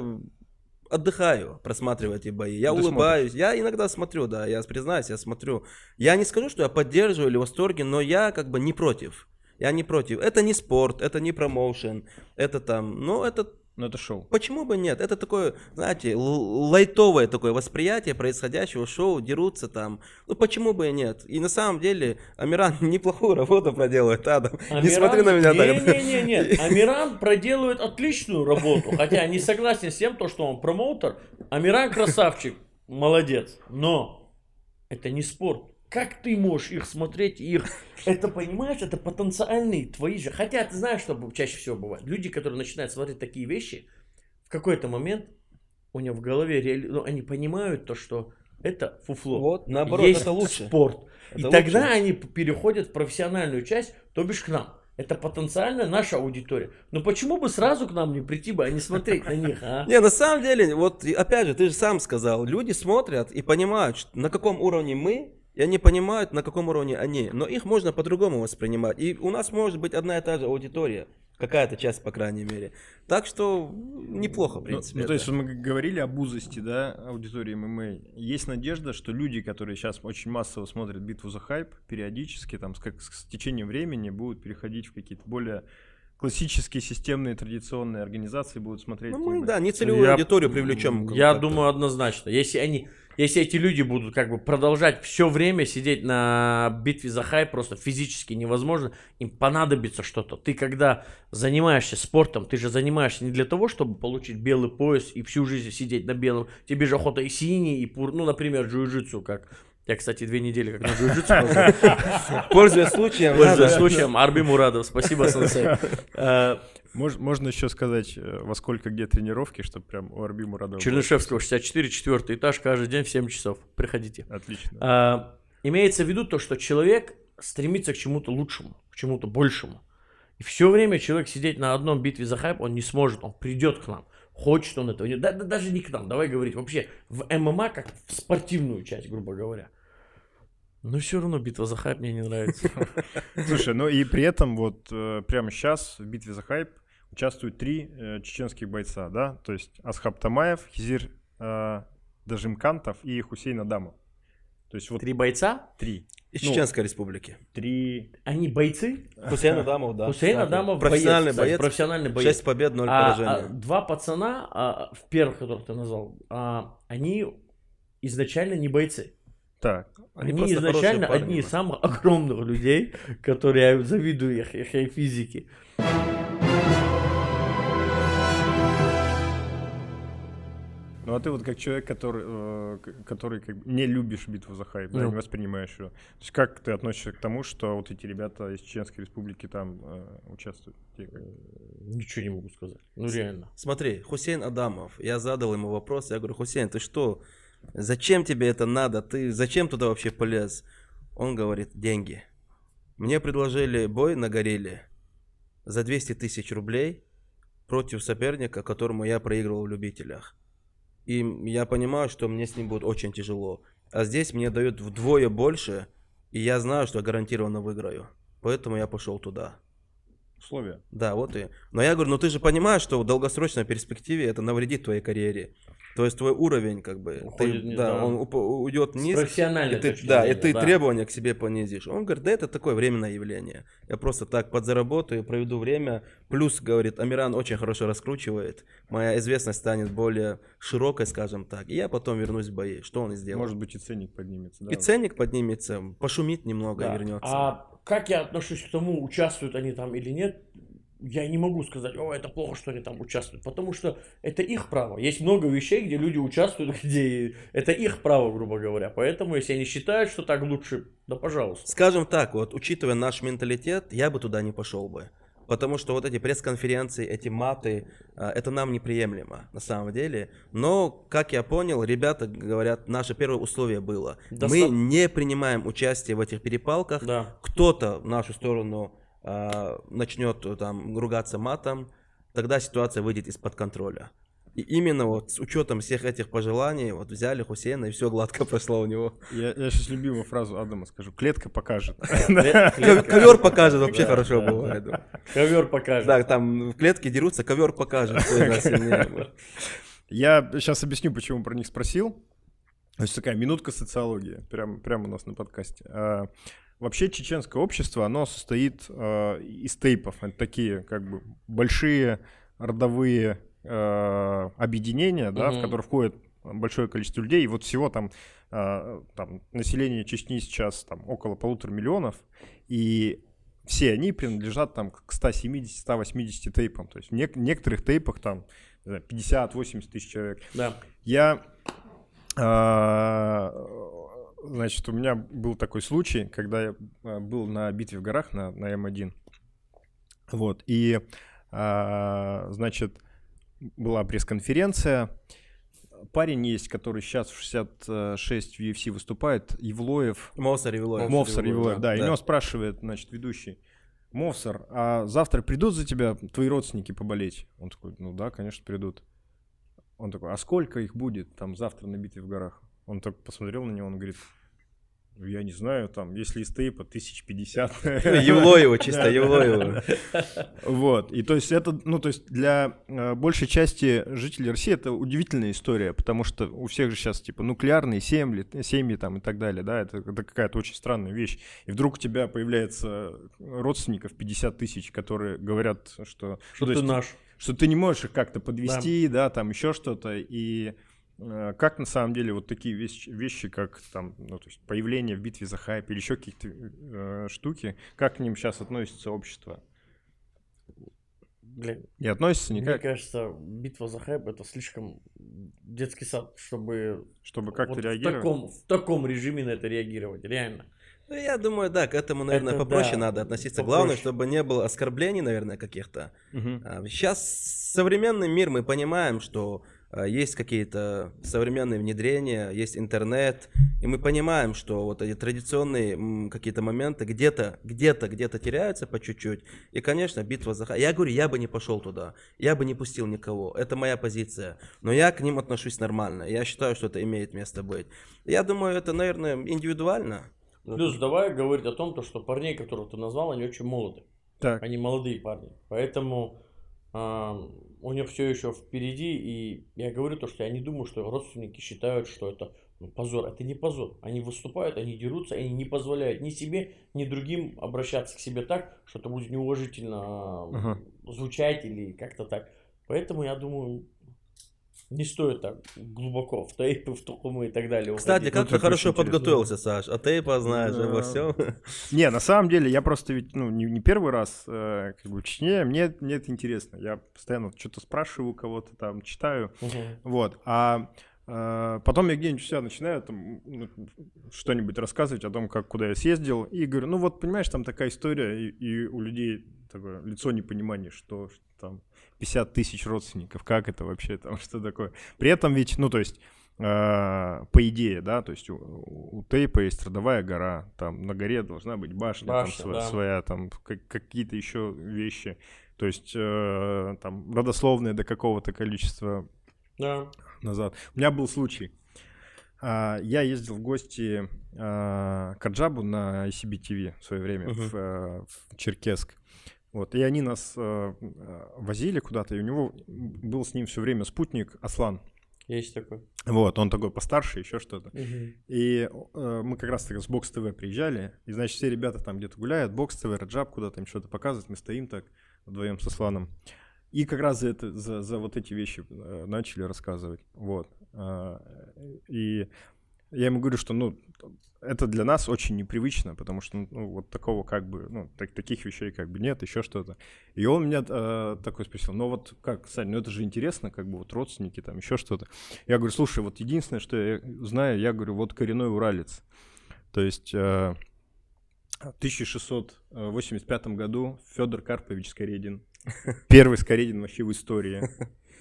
отдыхаю, просматривая эти бои. Я Ты улыбаюсь. Смотришь? Я иногда смотрю, да, я признаюсь, я смотрю. Я не скажу, что я поддерживаю или в восторге, но я как бы не против. Я не против. Это не спорт, это не промоушен, это там, ну это но это шоу. Почему бы нет? Это такое, знаете, лайтовое такое восприятие происходящего шоу, дерутся там. Ну почему бы и нет? И на самом деле Амиран неплохую работу проделывает, Адам. Амиран... Не смотри на меня не, так. Не, не, не, Амиран проделывает отличную работу. Хотя не согласен с тем, то, что он промоутер. Амиран красавчик, молодец. Но это не спорт. Как ты можешь их смотреть, их... Это, понимаешь, это потенциальные твои же... Хотя ты знаешь, что чаще всего бывает. Люди, которые начинают смотреть такие вещи, в какой-то момент у них в голове реали... ну, они понимают то, что это фуфло. Вот, наоборот, Есть это лучше. спорт. Это И лучше. тогда они переходят в профессиональную часть, то бишь к нам. Это потенциально наша аудитория. Но почему бы сразу к нам не прийти бы, а не смотреть на них, а? Не, на самом деле, вот опять же, ты же сам сказал, люди смотрят и понимают, на каком уровне мы, и они понимают, на каком уровне они. Но их можно по-другому воспринимать. И у нас может быть одна и та же аудитория, Какая-то часть, по крайней мере. Так что неплохо, в Ну, принципе. ну, то это. есть мы говорили об узости, да, аудитории ММА. Есть надежда, что люди, которые сейчас очень массово смотрят битву за хайп, периодически, там, с, как, с течением времени будут переходить в какие-то более классические, системные, традиционные организации, будут смотреть. Ну, мы, да, не целевую Я- аудиторию привлечем. Я думаю однозначно. Если они, если эти люди будут как бы продолжать все время сидеть на битве за хайп, просто физически невозможно, им понадобится что-то. Ты когда занимаешься спортом, ты же занимаешься не для того, чтобы получить белый пояс и всю жизнь сидеть на белом. Тебе же охота и синий, и пур, ну, например, джиу-джитсу, как я, кстати, две недели как на джиу-джитсу. Пользуясь случаем, Пользуясь случаем, Арби Мурадов, спасибо, сенсей. Мож- можно еще сказать, э, во сколько где тренировки, чтобы прям у Арби Мурадова. Чернышевского, 64, четвертый этаж, каждый день в 7 часов. Приходите. Отлично. А, имеется в виду то, что человек стремится к чему-то лучшему, к чему-то большему. И все время человек сидеть на одном битве за хайп, он не сможет, он придет к нам. Хочет он этого. Да, да даже не к нам, давай говорить вообще в ММА, как в спортивную часть, грубо говоря. Но все равно битва за хайп мне не нравится. Слушай, ну и при этом вот э, прямо сейчас в битве за хайп участвуют три э, чеченских бойца, да? То есть Асхаб Тамаев, Хизир э, Дажимкантов и Хусейн Адамов. То есть вот Три бойца, три. Из Ну, Чеченской республики. Три. они бойцы. Хусейн Адамов, да. Хусейн. Адамов Профессиональный боец, кстати, боец. профессиональный боец. 6 побед, 0 А, поражений. а, два пацана, а, в первых, которых ты назвал, а, они изначально не бойцы. Так. Они, просто изначально одни из да. самых огромных людей, которые я завидую их, их, их физике. Ну а ты вот как человек, который, э, который как бы не любишь битву за хайп, да, Ну. не воспринимаешь ее. То есть как ты относишься к тому, что вот эти ребята из Чеченской республики там э, участвуют? Как? Ничего не могу сказать. Ну реально. Смотри, Хусейн Адамов, я задал ему вопрос, я говорю, Хусейн, ты что, зачем тебе это надо, ты зачем туда вообще полез? Он говорит, деньги. Мне предложили бой на горилле за 200 тысяч рублей против соперника, которому я проигрывал в любителях. И я понимаю, что мне с ним будет очень тяжело. А здесь мне дают вдвое больше, и я знаю, что я гарантированно выиграю. Поэтому я пошел туда. Условия. Да, вот и. Но я говорю, ну ты же понимаешь, что в долгосрочной перспективе это навредит твоей карьере. То есть твой уровень, как бы, ты- Уходит вниз, да, да. он уйдет вниз. профессиональной И ты, да, и ты да. требования к себе понизишь. Он говорит, да это такое временное явление. Я просто так подзаработаю, проведу время. Плюс, говорит, Амиран очень хорошо раскручивает. Моя известность станет более широкой, скажем так. И я потом вернусь в бои. Что он и сделал. Может быть и ценник поднимется. Да? И ценник поднимется, пошумит немного Да. и вернется. А как я отношусь к тому, участвуют они там или нет, я не могу сказать, о, это плохо, что они там участвуют, потому что это их право. Есть много вещей, где люди участвуют, где это их право, грубо говоря. Поэтому, если они считают, что так лучше, да пожалуйста. Скажем так, вот учитывая наш менталитет, я бы туда не пошел бы. Потому что вот эти пресс-конференции, эти маты, а, это нам неприемлемо на самом деле. Но, как я понял, ребята говорят, наше первое условие было. Доста- Мы не принимаем участие в этих перепалках. Да. Кто-то в нашу сторону начнет э, там ругаться матом, тогда ситуация выйдет из-под контроля. И именно вот с учетом всех этих пожеланий, вот взяли Хусейна, и все гладко прошло у него. Я, сейчас любимую фразу Адама скажу. Клетка покажет. Ковер покажет, вообще хорошо бывает. Ковер покажет. Да, там в клетке дерутся, ковер покажет. Я сейчас объясню, почему про них спросил. То есть такая минутка социологии, прямо, прямо у нас на подкасте. Вообще чеченское общество, оно состоит а, из тейпов. Это такие как бы большие родовые а, объединения, да, в которые входит большое количество людей. И вот всего там, а, там население Чечни сейчас там около полутора миллионов. И все они принадлежат там к 170-180 тейпам. То есть в нек- некоторых тейпах там не знаю, 50-80 тысяч человек. Да. Я, а, значит, у меня был такой случай, когда я а, был на битве в горах на, на М1. Вот, и, а, значит, была пресс-конференция. Парень есть, который сейчас в 66 в UFC выступает, Евлоев. Мовсар Евлоев. Мовсар Евлоев, да. И да. него спрашивает, значит, ведущий, Мовсар, а завтра придут за тебя твои родственники поболеть? Он такой, ну да, конечно, придут. Он такой, а сколько их будет там завтра на битве в горах? Он так посмотрел на него, он говорит, я не знаю, там, если из тейпа, тысяч пятьдесят. Евло его, чисто евло его. Вот, и то есть это, ну, то есть для э, большей части жителей России это удивительная история, потому что у всех же сейчас, типа, нуклеарные семьи, семьи там и так далее, да, это, это какая-то очень странная вещь. И вдруг у тебя появляется родственников 50 тысяч, которые говорят, что... Что ну, ты есть, наш. Что ты не можешь их как-то подвести, да, там еще что-то, и как на самом деле вот такие вещи, вещи как там, ну, то есть появление в битве за хайп или еще какие-то э, штуки, как к ним сейчас относится общество? Блин, Не относится мне никак, кажется, битва за хайп это слишком детский сад, чтобы чтобы как-то вот в реагировать. таком, в таком режиме на это реагировать, реально. Ну, я думаю, да, к этому, наверное, Это попроще да, надо относиться. попроще. Главное, чтобы не было оскорблений, наверное, каких-то. Мгм. Сейчас современный мир, мы понимаем, что а, есть какие-то современные внедрения, есть интернет, и мы понимаем, что вот эти традиционные какие-то моменты где-то, где-то, где-то теряются по чуть-чуть. И, конечно, битва за... Я говорю, я бы не пошел туда, я бы не пустил никого, это моя позиция. Но я к ним отношусь нормально, я считаю, что это имеет место быть. Я думаю, это, наверное, индивидуально. Плюс давай говорить о том, то, что парней, которых ты назвал, они очень молоды. Так, Они молодые парни. Поэтому у них все еще впереди. И я говорю то, что я не думаю, что родственники считают, что это ну, позор. Это не позор. Они выступают, они дерутся, они не позволяют ни себе, ни другим обращаться к себе так, что это будет неуважительно Ага. звучать или как-то так. Поэтому я думаю, не стоит так глубоко в тейпы, в тукумы и так далее. Кстати, уходить. как ты хорошо подготовился, Саш. А ты познаешь Да. обо всем. Не, на самом деле, я просто ведь, ну, не, не первый раз э, как бы в Чечне, мне, мне это интересно. Я постоянно что-то спрашиваю у кого-то там, читаю, Мгм. вот. А э, потом я где-нибудь у себя начинаю там ну, что-нибудь рассказывать о том, как, куда я съездил, и говорю, ну вот, понимаешь, там такая история, и, и у людей такое лицо непонимания, что, что там 50 тысяч родственников, как это вообще там, что такое. При этом ведь, ну, то есть, э, по идее, да, то есть у, у Тейпа есть родовая гора, там на горе должна быть башня, Башня, там сво- да. своя, там как- какие-то еще вещи, то есть э, там родословные до какого-то количества Да. назад. У меня был случай. А, Я ездил в гости а, к Аджабу на ICB TV в свое время Мгм. в, э, в Черкесск. Вот, и они нас э, э, возили куда-то, и у него был с ним все время спутник Аслан. Есть такой. Вот, он такой постарше, еще что-то. Мгм. И э, мы как раз таки с Бокс ТВ приезжали, и, значит, все ребята там где-то гуляют, Бокс ТВ, Раджаб куда-то им что-то показывает, мы стоим так вдвоем со Сланом. И как раз за, это, за, за вот эти вещи э, начали рассказывать. Вот. А, И я ему говорю, что, ну, это для нас очень непривычно, потому что, ну, вот такого как бы, ну, так- таких вещей как бы нет, еще что-то. И он меня э, такой спросил, ну вот как, Сань, ну это же интересно, как бы вот родственники, там еще что-то. Я говорю, слушай, вот единственное, что я знаю, я говорю, вот коренной уралец. То есть э, в 1685 году Федор Карпович Скоредин, первый Скоредин вообще в истории,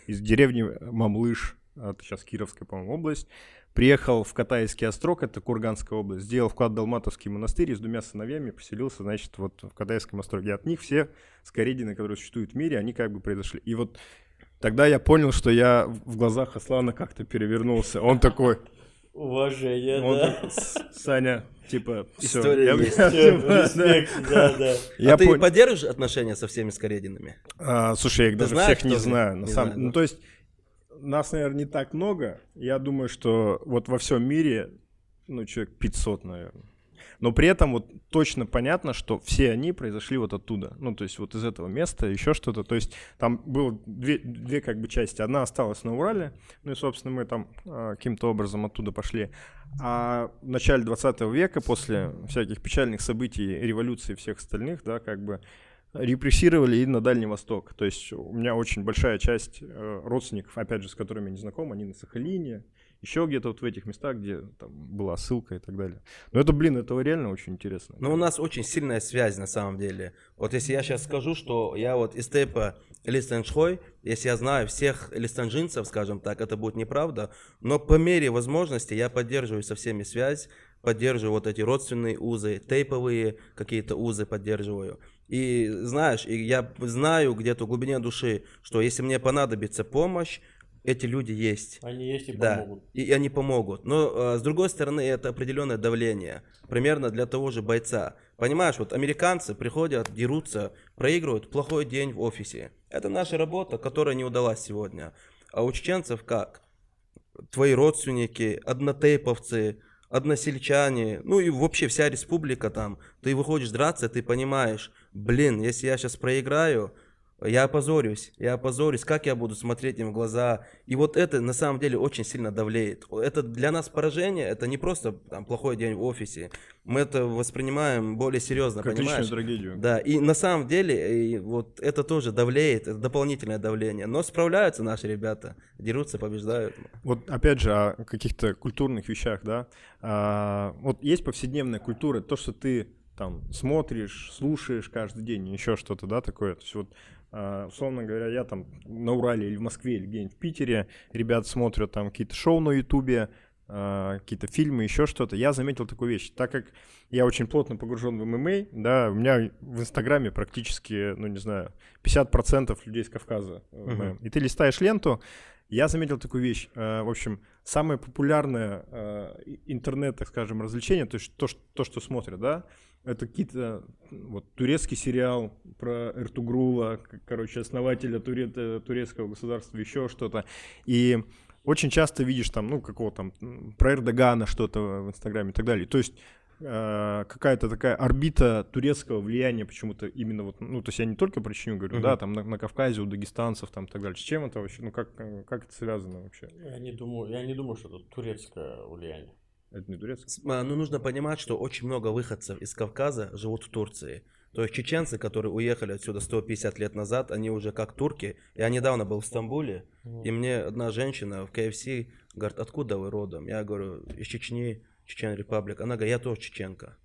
из деревни Мамлыш, это сейчас Кировская, по-моему, область, приехал в Катайский острог, это Курганская область, сделал вклад в Далматовский монастырь и с двумя сыновьями поселился, значит, вот в Катайском остроге. От них все Скоредины, которые существуют в мире, они как бы произошли. И вот тогда я понял, что я в глазах Аслана как-то перевернулся. Он такой, Уважение, он да. такой, «С- Саня, типа, все. История есть. Респект, да, да. Я а ты поддерживаешь отношения со всеми скорединами? А, слушай, я их даже знаешь, всех не знаю. На Не самом... знаю, Ну, то есть, нас, наверное, не так много. Я думаю, что вот во всем мире, ну, человек 500, наверное. Но при этом вот точно понятно, что все они произошли вот оттуда. Ну, то есть вот из этого места, еще что-то. То есть там было две, две как бы части. Одна осталась на Урале, ну и, собственно, мы там а, каким-то образом оттуда пошли. А в начале 20 века, после всяких печальных событий, революции всех остальных, да, как бы репрессировали и на Дальний Восток. То есть у меня очень большая часть э, родственников, опять же, с которыми я не знаком, они на Сахалине, еще где-то вот в этих местах, где там была ссылка и так далее. Но это, блин, это реально очень интересно. Но у нас очень сильная связь на самом деле. Вот если я сейчас скажу, что я вот из тейпа Листеншхой, если я знаю всех листанжинцев, скажем так, это будет неправда, но по мере возможности я поддерживаю со всеми связь, поддерживаю вот эти родственные узы, тейповые какие-то узы поддерживаю. И знаешь, и я знаю где-то в глубине души, что если мне понадобится помощь, эти люди есть. Они есть и Да, помогут. и, и они помогут. Но э, с другой стороны, это определенное давление. Примерно для того же бойца. Понимаешь, вот американцы приходят, дерутся, проигрывают плохой день в офисе. Это наша работа, которая не удалась сегодня. А у чеченцев как? Твои родственники, однотейповцы, односельчане, ну и вообще вся республика там. Ты выходишь драться, ты понимаешь, блин, если я сейчас проиграю, я опозорюсь, я опозорюсь, как я буду смотреть им в глаза. И вот это на самом деле очень сильно давлеет. Это для нас поражение, это не просто там, плохой день в офисе. Мы это воспринимаем более серьезно, Как понимаешь? трагедию. Да, и на самом деле и вот это тоже давлеет, это дополнительное давление. Но справляются наши ребята, дерутся, побеждают. Вот опять же о каких-то культурных вещах, да. А, вот есть повседневная культура, то, что ты там смотришь, слушаешь каждый день, еще что-то, да, такое. То есть вот, а, условно говоря, я там на Урале или в Москве или где-нибудь в Питере, ребят смотрят там какие-то шоу на Ютубе, а, какие-то фильмы, еще что-то. Я заметил такую вещь, так как я очень плотно погружен в ММА, да, у меня в Инстаграме практически, ну не знаю, 50% людей из Кавказа. моем. И ты листаешь ленту, я заметил такую вещь. э, В общем, самое популярное интернет, так скажем, развлечение, то есть то, что смотрят, да, это какие-то вот турецкий сериал про Эртугрула, короче, основателя туре- э, турецкого государства, еще что-то. И очень часто видишь там, ну, какого там, про Эрдогана что-то в Инстаграме и так далее. То есть э, какая-то такая орбита турецкого влияния почему-то именно вот, ну, то есть я не только про Чечню говорю, Мгм. да, там на, на Кавказе у дагестанцев там и так далее. С чем это вообще, ну, как, э, как это связано вообще? Я не думаю, я не думаю, что это турецкое влияние. Это не турецкое? С- а, Ну, нужно понимать, что очень много выходцев из Кавказа живут в Турции. То есть чеченцы, которые уехали отсюда 150 лет назад, они уже как турки. Я недавно был в Стамбуле, и мне одна женщина в КФС говорит, откуда вы родом? Я говорю, из Чечни, Чечен Репаблик. Она говорит, я тоже чеченка.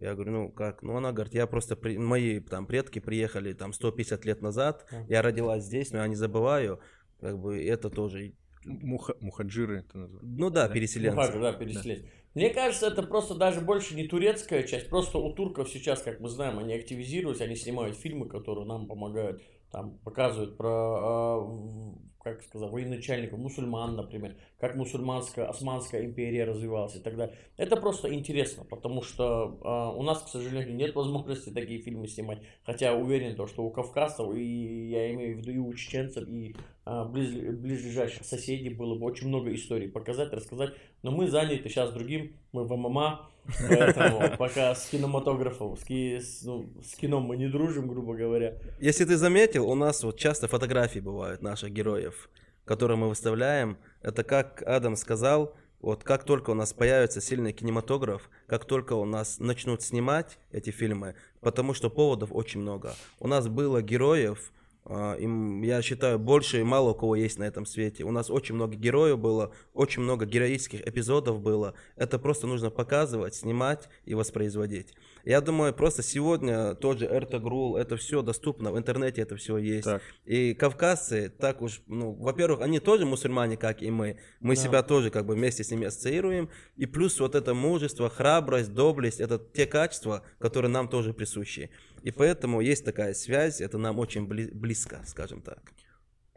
Я говорю, ну как? Ну она говорит, я просто, при- мои там предки приехали там 150 лет назад, я родилась здесь, но я не забываю, как бы это тоже, Муха, мухаджиры это называют. ну да, Ну, переселенцы. факт, да, переселенцы. Мне кажется, это просто даже больше не турецкая часть, просто у турков сейчас, как мы знаем, они активизируются, они снимают фильмы, которые нам помогают, там показывают про, а, как сказать, военачальников, мусульман, например, как мусульманская, османская империя развивалась и так далее. Это просто интересно, потому что а, у нас, к сожалению, нет возможности такие фильмы снимать, хотя уверен, то, что у кавказцев, и я имею в виду и у чеченцев, и близлежащих соседей было бы очень много историй показать, рассказать, но мы заняты сейчас другим, мы в ММА, поэтому пока с кинематографом, с, ки- с, ну, с кином мы не дружим, грубо говоря. Если ты заметил, у нас вот часто фотографии бывают наших героев, которые мы выставляем. Это как Адам сказал, вот как только у нас появится сильный кинематограф, как только у нас начнут снимать эти фильмы, потому что поводов очень много. У нас было героев, а, им, я считаю, больше и мало у кого есть на этом свете. У нас очень много героев было, очень много героических эпизодов было. Это просто нужно показывать, снимать и воспроизводить. Я думаю, просто сегодня тот же Эртогрул, это все доступно, в интернете это все есть. Так. И кавказцы, так уж, ну, во-первых, они тоже мусульмане, как и мы. Мы Да. себя тоже как бы вместе с ними ассоциируем. И плюс вот это мужество, храбрость, доблесть, это те качества, которые нам тоже присущи. И поэтому есть такая связь, это нам очень бли- близко, скажем так.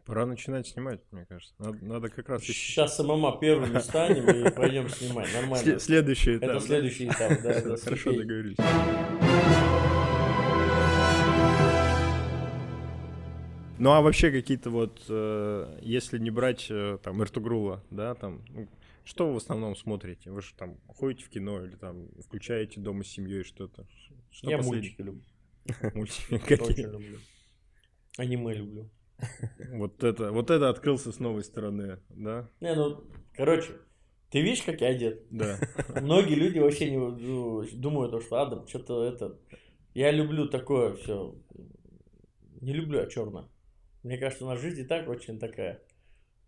Пора начинать снимать, мне кажется. Надо, надо как раз... Сейчас ММА первыми станем и пойдем снимать, нормально. Сле- следующий этап. Это следующий этап, да, Хорошо договорились. Ну а вообще какие-то вот, э, если не брать э, там Эртугрула, да, там, ну, что вы в основном смотрите? Вы же там ходите в кино или там включаете дома с семьей что-то? Что Я мультики люблю, Мультики очень какие? люблю. Аниме люблю. Вот это, вот это открылся с новой стороны, да? Не, ну, короче, ты видишь, как я одет? Да. Многие люди вообще не ну, думают, то, что Адам, что-то это... Я люблю такое все. Не люблю я черное. Мне кажется, у нас жизнь и так очень такая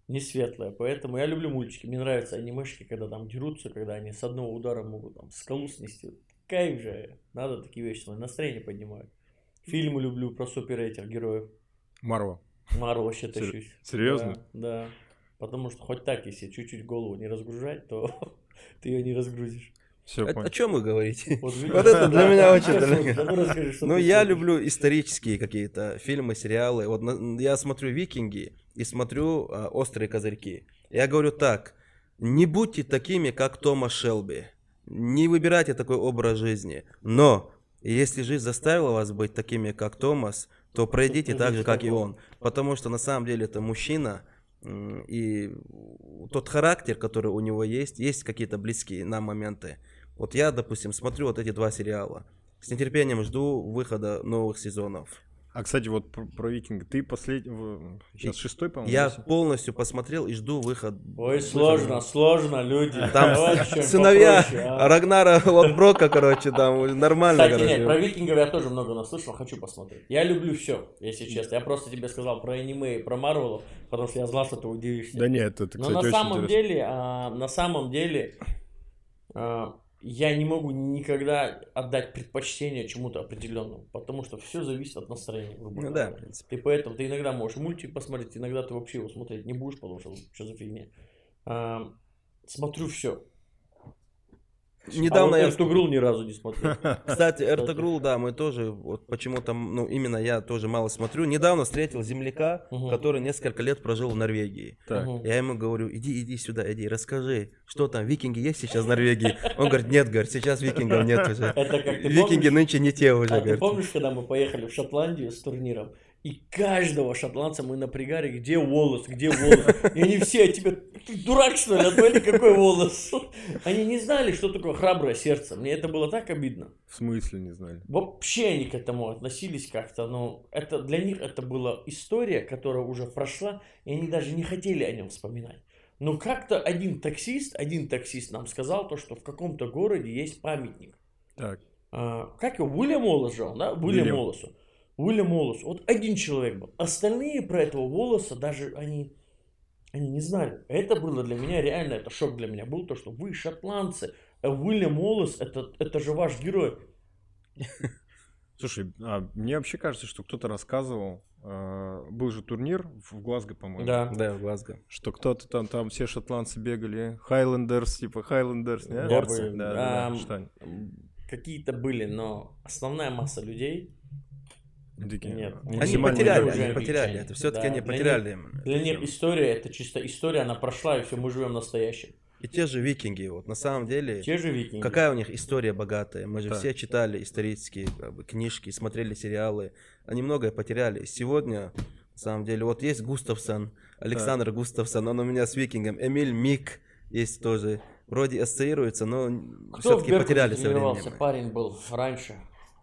не светлая. Поэтому я люблю мультики. Мне нравятся анимешки, когда там дерутся, когда они с одного удара могут там скалу снести. Кайф же. Надо такие вещи. Настроение поднимают. Фильмы люблю про супер этих Сер- тащусь. серьезно? Да, да. Потому что хоть так, если чуть-чуть голову не разгружать, то ты ее не разгрузишь. Все О, о чем вы говорите? Вот? Вот это для меня очень да ну я люблю исторические какие-то фильмы, сериалы. Вот я смотрю «Викинги», и смотрю а, острые козырьки. Я говорю так, не будьте такими, как Тома Шелби. Не выбирайте такой образ жизни. Но если жизнь заставила вас быть такими, как Томас, то пройдите так же, как и он. Потому что на самом деле это мужчина, и тот характер, который у него есть, есть какие-то близкие нам моменты. Вот я, допустим, смотрю вот эти два сериала. С нетерпением жду выхода новых сезонов. А, кстати, вот про, про Викинга. Ты последний... Сейчас шестой, по-моему? Я полностью посмотрел и жду выход. Ой, сложно, выхода. сложно, люди. Там сыновья а? Рагнара Лотброка, короче, там нормально, Кстати, нет, про викингов я тоже много наслышал, хочу посмотреть. Я люблю все, если честно. Я просто тебе сказал про аниме и про Марвелов, потому что я знал, что ты удивишься. Да нет, это, кстати, Но на самом деле, а, на самом деле, а, я не могу никогда отдать предпочтение чему-то определенному, потому что все зависит от настроения, грубо Ну да, в принципе. И поэтому ты иногда можешь мультик посмотреть, иногда ты вообще его смотреть не будешь, потому что что за фигня. А, смотрю все. Недавно а вот я... Эртугрул ни разу не смотрел. Кстати, Эртугрул, да, мы тоже, вот почему-то, ну, именно я тоже мало смотрю. Недавно встретил земляка, угу. который несколько лет прожил в Норвегии. Так. Я ему говорю, иди, иди сюда, иди, расскажи, что там, викинги есть сейчас в Норвегии? Он говорит, нет, говорит, сейчас викингов нет уже. Это как ты Викинги нынче не те уже, а говорит. ты помнишь, когда мы поехали в Шотландию с турниром? И каждого шотландца мы напрягали, где волос, где волос. И они все, а тебе, ты дурак что ли, отвали какой волос. Они не знали, что такое храброе сердце. Мне это было так обидно. В смысле не знали? Вообще они к этому относились как-то, но это для них это была история, которая уже прошла, и они даже не хотели о нем вспоминать. Но как-то один таксист, один таксист нам сказал то, что в каком-то городе есть памятник. Так. А, как его? Уильям Уоллес же он, да? Уильям Уоллесу. Уильям Уоллес. Вот один человек был. Остальные про этого Волоса даже они, они не знали. Это было для меня реально, это шок для меня был, то, что вы шотландцы, а Уильям Уоллес, это, это же ваш герой. Слушай, а мне вообще кажется, что кто-то рассказывал, э, был же турнир в Глазго, по-моему. Да, да, в Глазго. Что кто-то там, там все шотландцы бегали, Хайлендерс, типа Хайлендерс, не? Горцы. Да, да, да, Какие-то были, но основная масса людей Нет, они потеряли, они потеряли это. Все-таки да, они потеряли. Для них история это чисто история, она прошла, и все, мы живем настоящим. И те же викинги, вот на самом деле. Те же викинги. Какая у них история богатая. Мы же да. все читали исторические как бы, книжки, смотрели сериалы. Они многое потеряли. Сегодня, на самом деле, вот есть Густавсон, Александр да. Густавсон, он у меня с викингом. Эмиль Мик есть тоже. Вроде ассоциируется, но все-таки потеряли со временем. парень был раньше.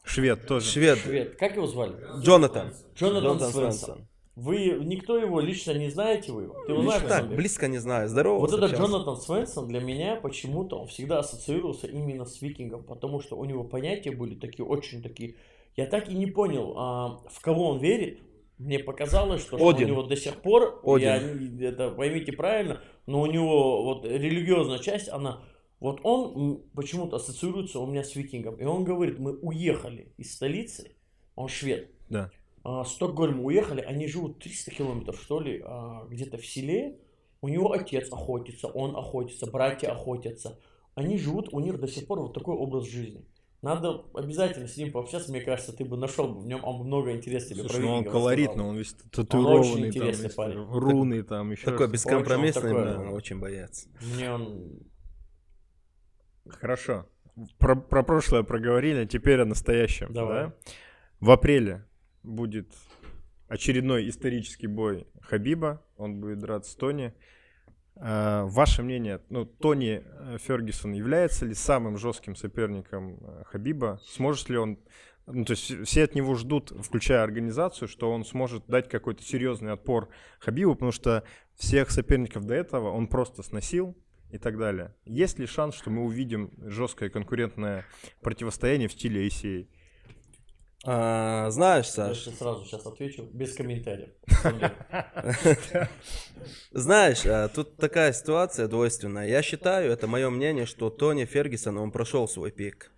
Швед тоже. Швед. Швед. Как его звали? Джонатан. Джонатан, Джонатан Свенсон. Вы никто его лично не знаете вы его? Ты его знаешь? Так, близко не знаю. Здорово. Вот этот Джонатан Свенсон для меня почему-то он всегда ассоциировался именно с викингом, потому что у него понятия были такие очень такие. Я так и не понял, а, в кого он верит. Мне показалось, что, что у него до сих пор, Один. я, это поймите правильно, но у него вот религиозная часть, она вот он почему-то ассоциируется у меня с викингом. И он говорит, мы уехали из столицы, он швед. Да. А, Стокгольм уехали, они живут 300 километров, что ли, а, где-то в селе. У него отец охотится, он охотится, братья охотятся. Они живут, у них до сих пор вот такой образ жизни. Надо обязательно с ним пообщаться, мне кажется, ты бы нашел в нем он много интересного Слушай, ну он колоритный, он весь татуированный, он очень интересный там, парень. руны там, еще Такой бескомпромиссный, очень, он такой, очень боец. Мне он Хорошо. Про, про прошлое проговорили, теперь о настоящем. Давай. Да? В апреле будет очередной исторический бой Хабиба. Он будет драться с Тони. А, ваше мнение, ну, Тони э, Фергюсон является ли самым жестким соперником э, Хабиба? Сможет ли он ну, то есть все от него ждут, включая организацию, что он сможет дать какой-то серьезный отпор Хабибу, потому что всех соперников до этого он просто сносил, и так далее. Есть ли шанс, что мы увидим жесткое конкурентное противостояние в стиле ACA? А, знаешь, Саш... Я сразу сейчас отвечу, без комментариев. Знаешь, а, тут такая ситуация двойственная. Я считаю, это мое мнение, что Тони Фергюсон, он прошел свой пик.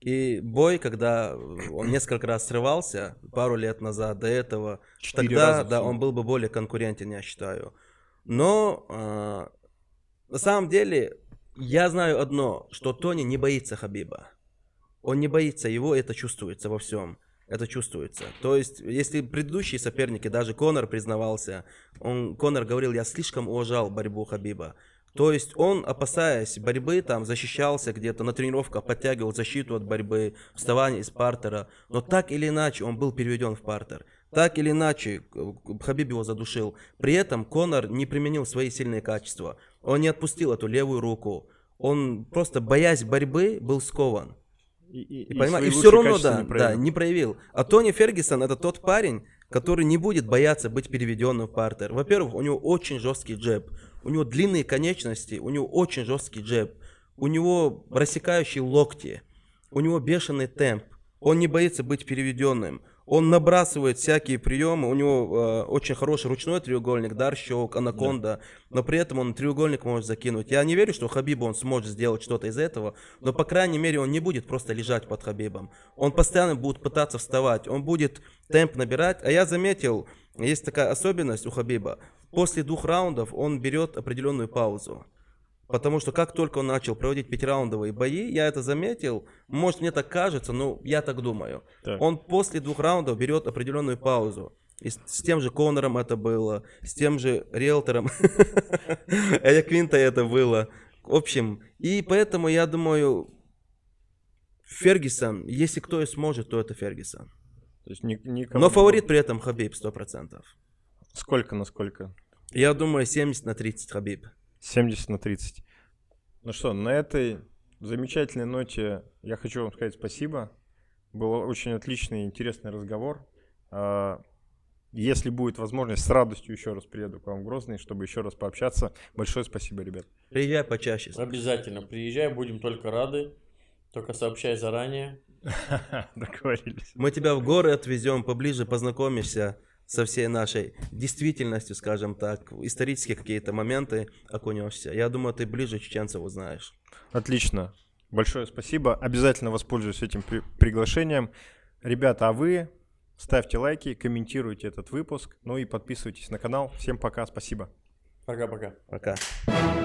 И бой, когда он несколько раз срывался, пару лет назад, до этого, тогда, да, он был бы более конкурентен, я считаю. Но а, на самом деле, я знаю одно, что Тони не боится Хабиба. Он не боится его, это чувствуется во всем. Это чувствуется. То есть, если предыдущие соперники, даже Конор признавался, он, Конор говорил, я слишком уважал борьбу Хабиба. То есть он, опасаясь борьбы, там защищался где-то на тренировках, подтягивал защиту от борьбы, вставание из партера. Но так или иначе он был переведен в партер. Так или иначе Хабиб его задушил. При этом Конор не применил свои сильные качества. Он не отпустил эту левую руку. Он просто, боясь борьбы, был скован. И, и, и, и, и все равно, да, не да, не проявил. А Тони Фергюсон это тот парень, который не будет бояться быть переведенным в партер. Во-первых, у него очень жесткий джеб, у него длинные конечности, у него очень жесткий джеб, у него рассекающие локти, у него бешеный темп, он не боится быть переведенным. Он набрасывает всякие приемы, у него э, очень хороший ручной треугольник, дар, щелк, анаконда, да. но при этом он треугольник может закинуть. Я не верю, что Хабибу он сможет сделать что-то из этого, но по крайней мере он не будет просто лежать под Хабибом. Он постоянно будет пытаться вставать, он будет темп набирать. А я заметил, есть такая особенность у Хабиба. После двух раундов он берет определенную паузу. Потому что как только он начал проводить пятираундовые бои, я это заметил, может мне так кажется, но я так думаю. Так. Он после двух раундов берет определенную паузу. И с, с тем же Конором это было, с тем же риэлтором Эля Квинта это было. В общем, и поэтому я думаю, Фергюсон, если кто и сможет, то это Фергюсон. То есть никому... Но фаворит при этом Хабиб 100%. Сколько на сколько? Я думаю 70 на 30 Хабиб. 70 на 30. Ну что, на этой замечательной ноте я хочу вам сказать спасибо. Был очень отличный, интересный разговор. А, если будет возможность, с радостью еще раз приеду к вам в Грозный, чтобы еще раз пообщаться. Большое спасибо, ребят. Приезжай почаще. Обязательно приезжай, будем только рады. Только сообщай заранее. Договорились. Мы тебя в горы отвезем, поближе познакомишься со всей нашей действительностью, скажем так, исторические какие-то моменты окунешься. Я думаю, ты ближе чеченцев узнаешь. Отлично. Большое спасибо. Обязательно воспользуюсь этим при- приглашением. Ребята, а вы ставьте лайки, комментируйте этот выпуск, ну и подписывайтесь на канал. Всем пока, спасибо. Пока-пока. Пока. -пока. пока.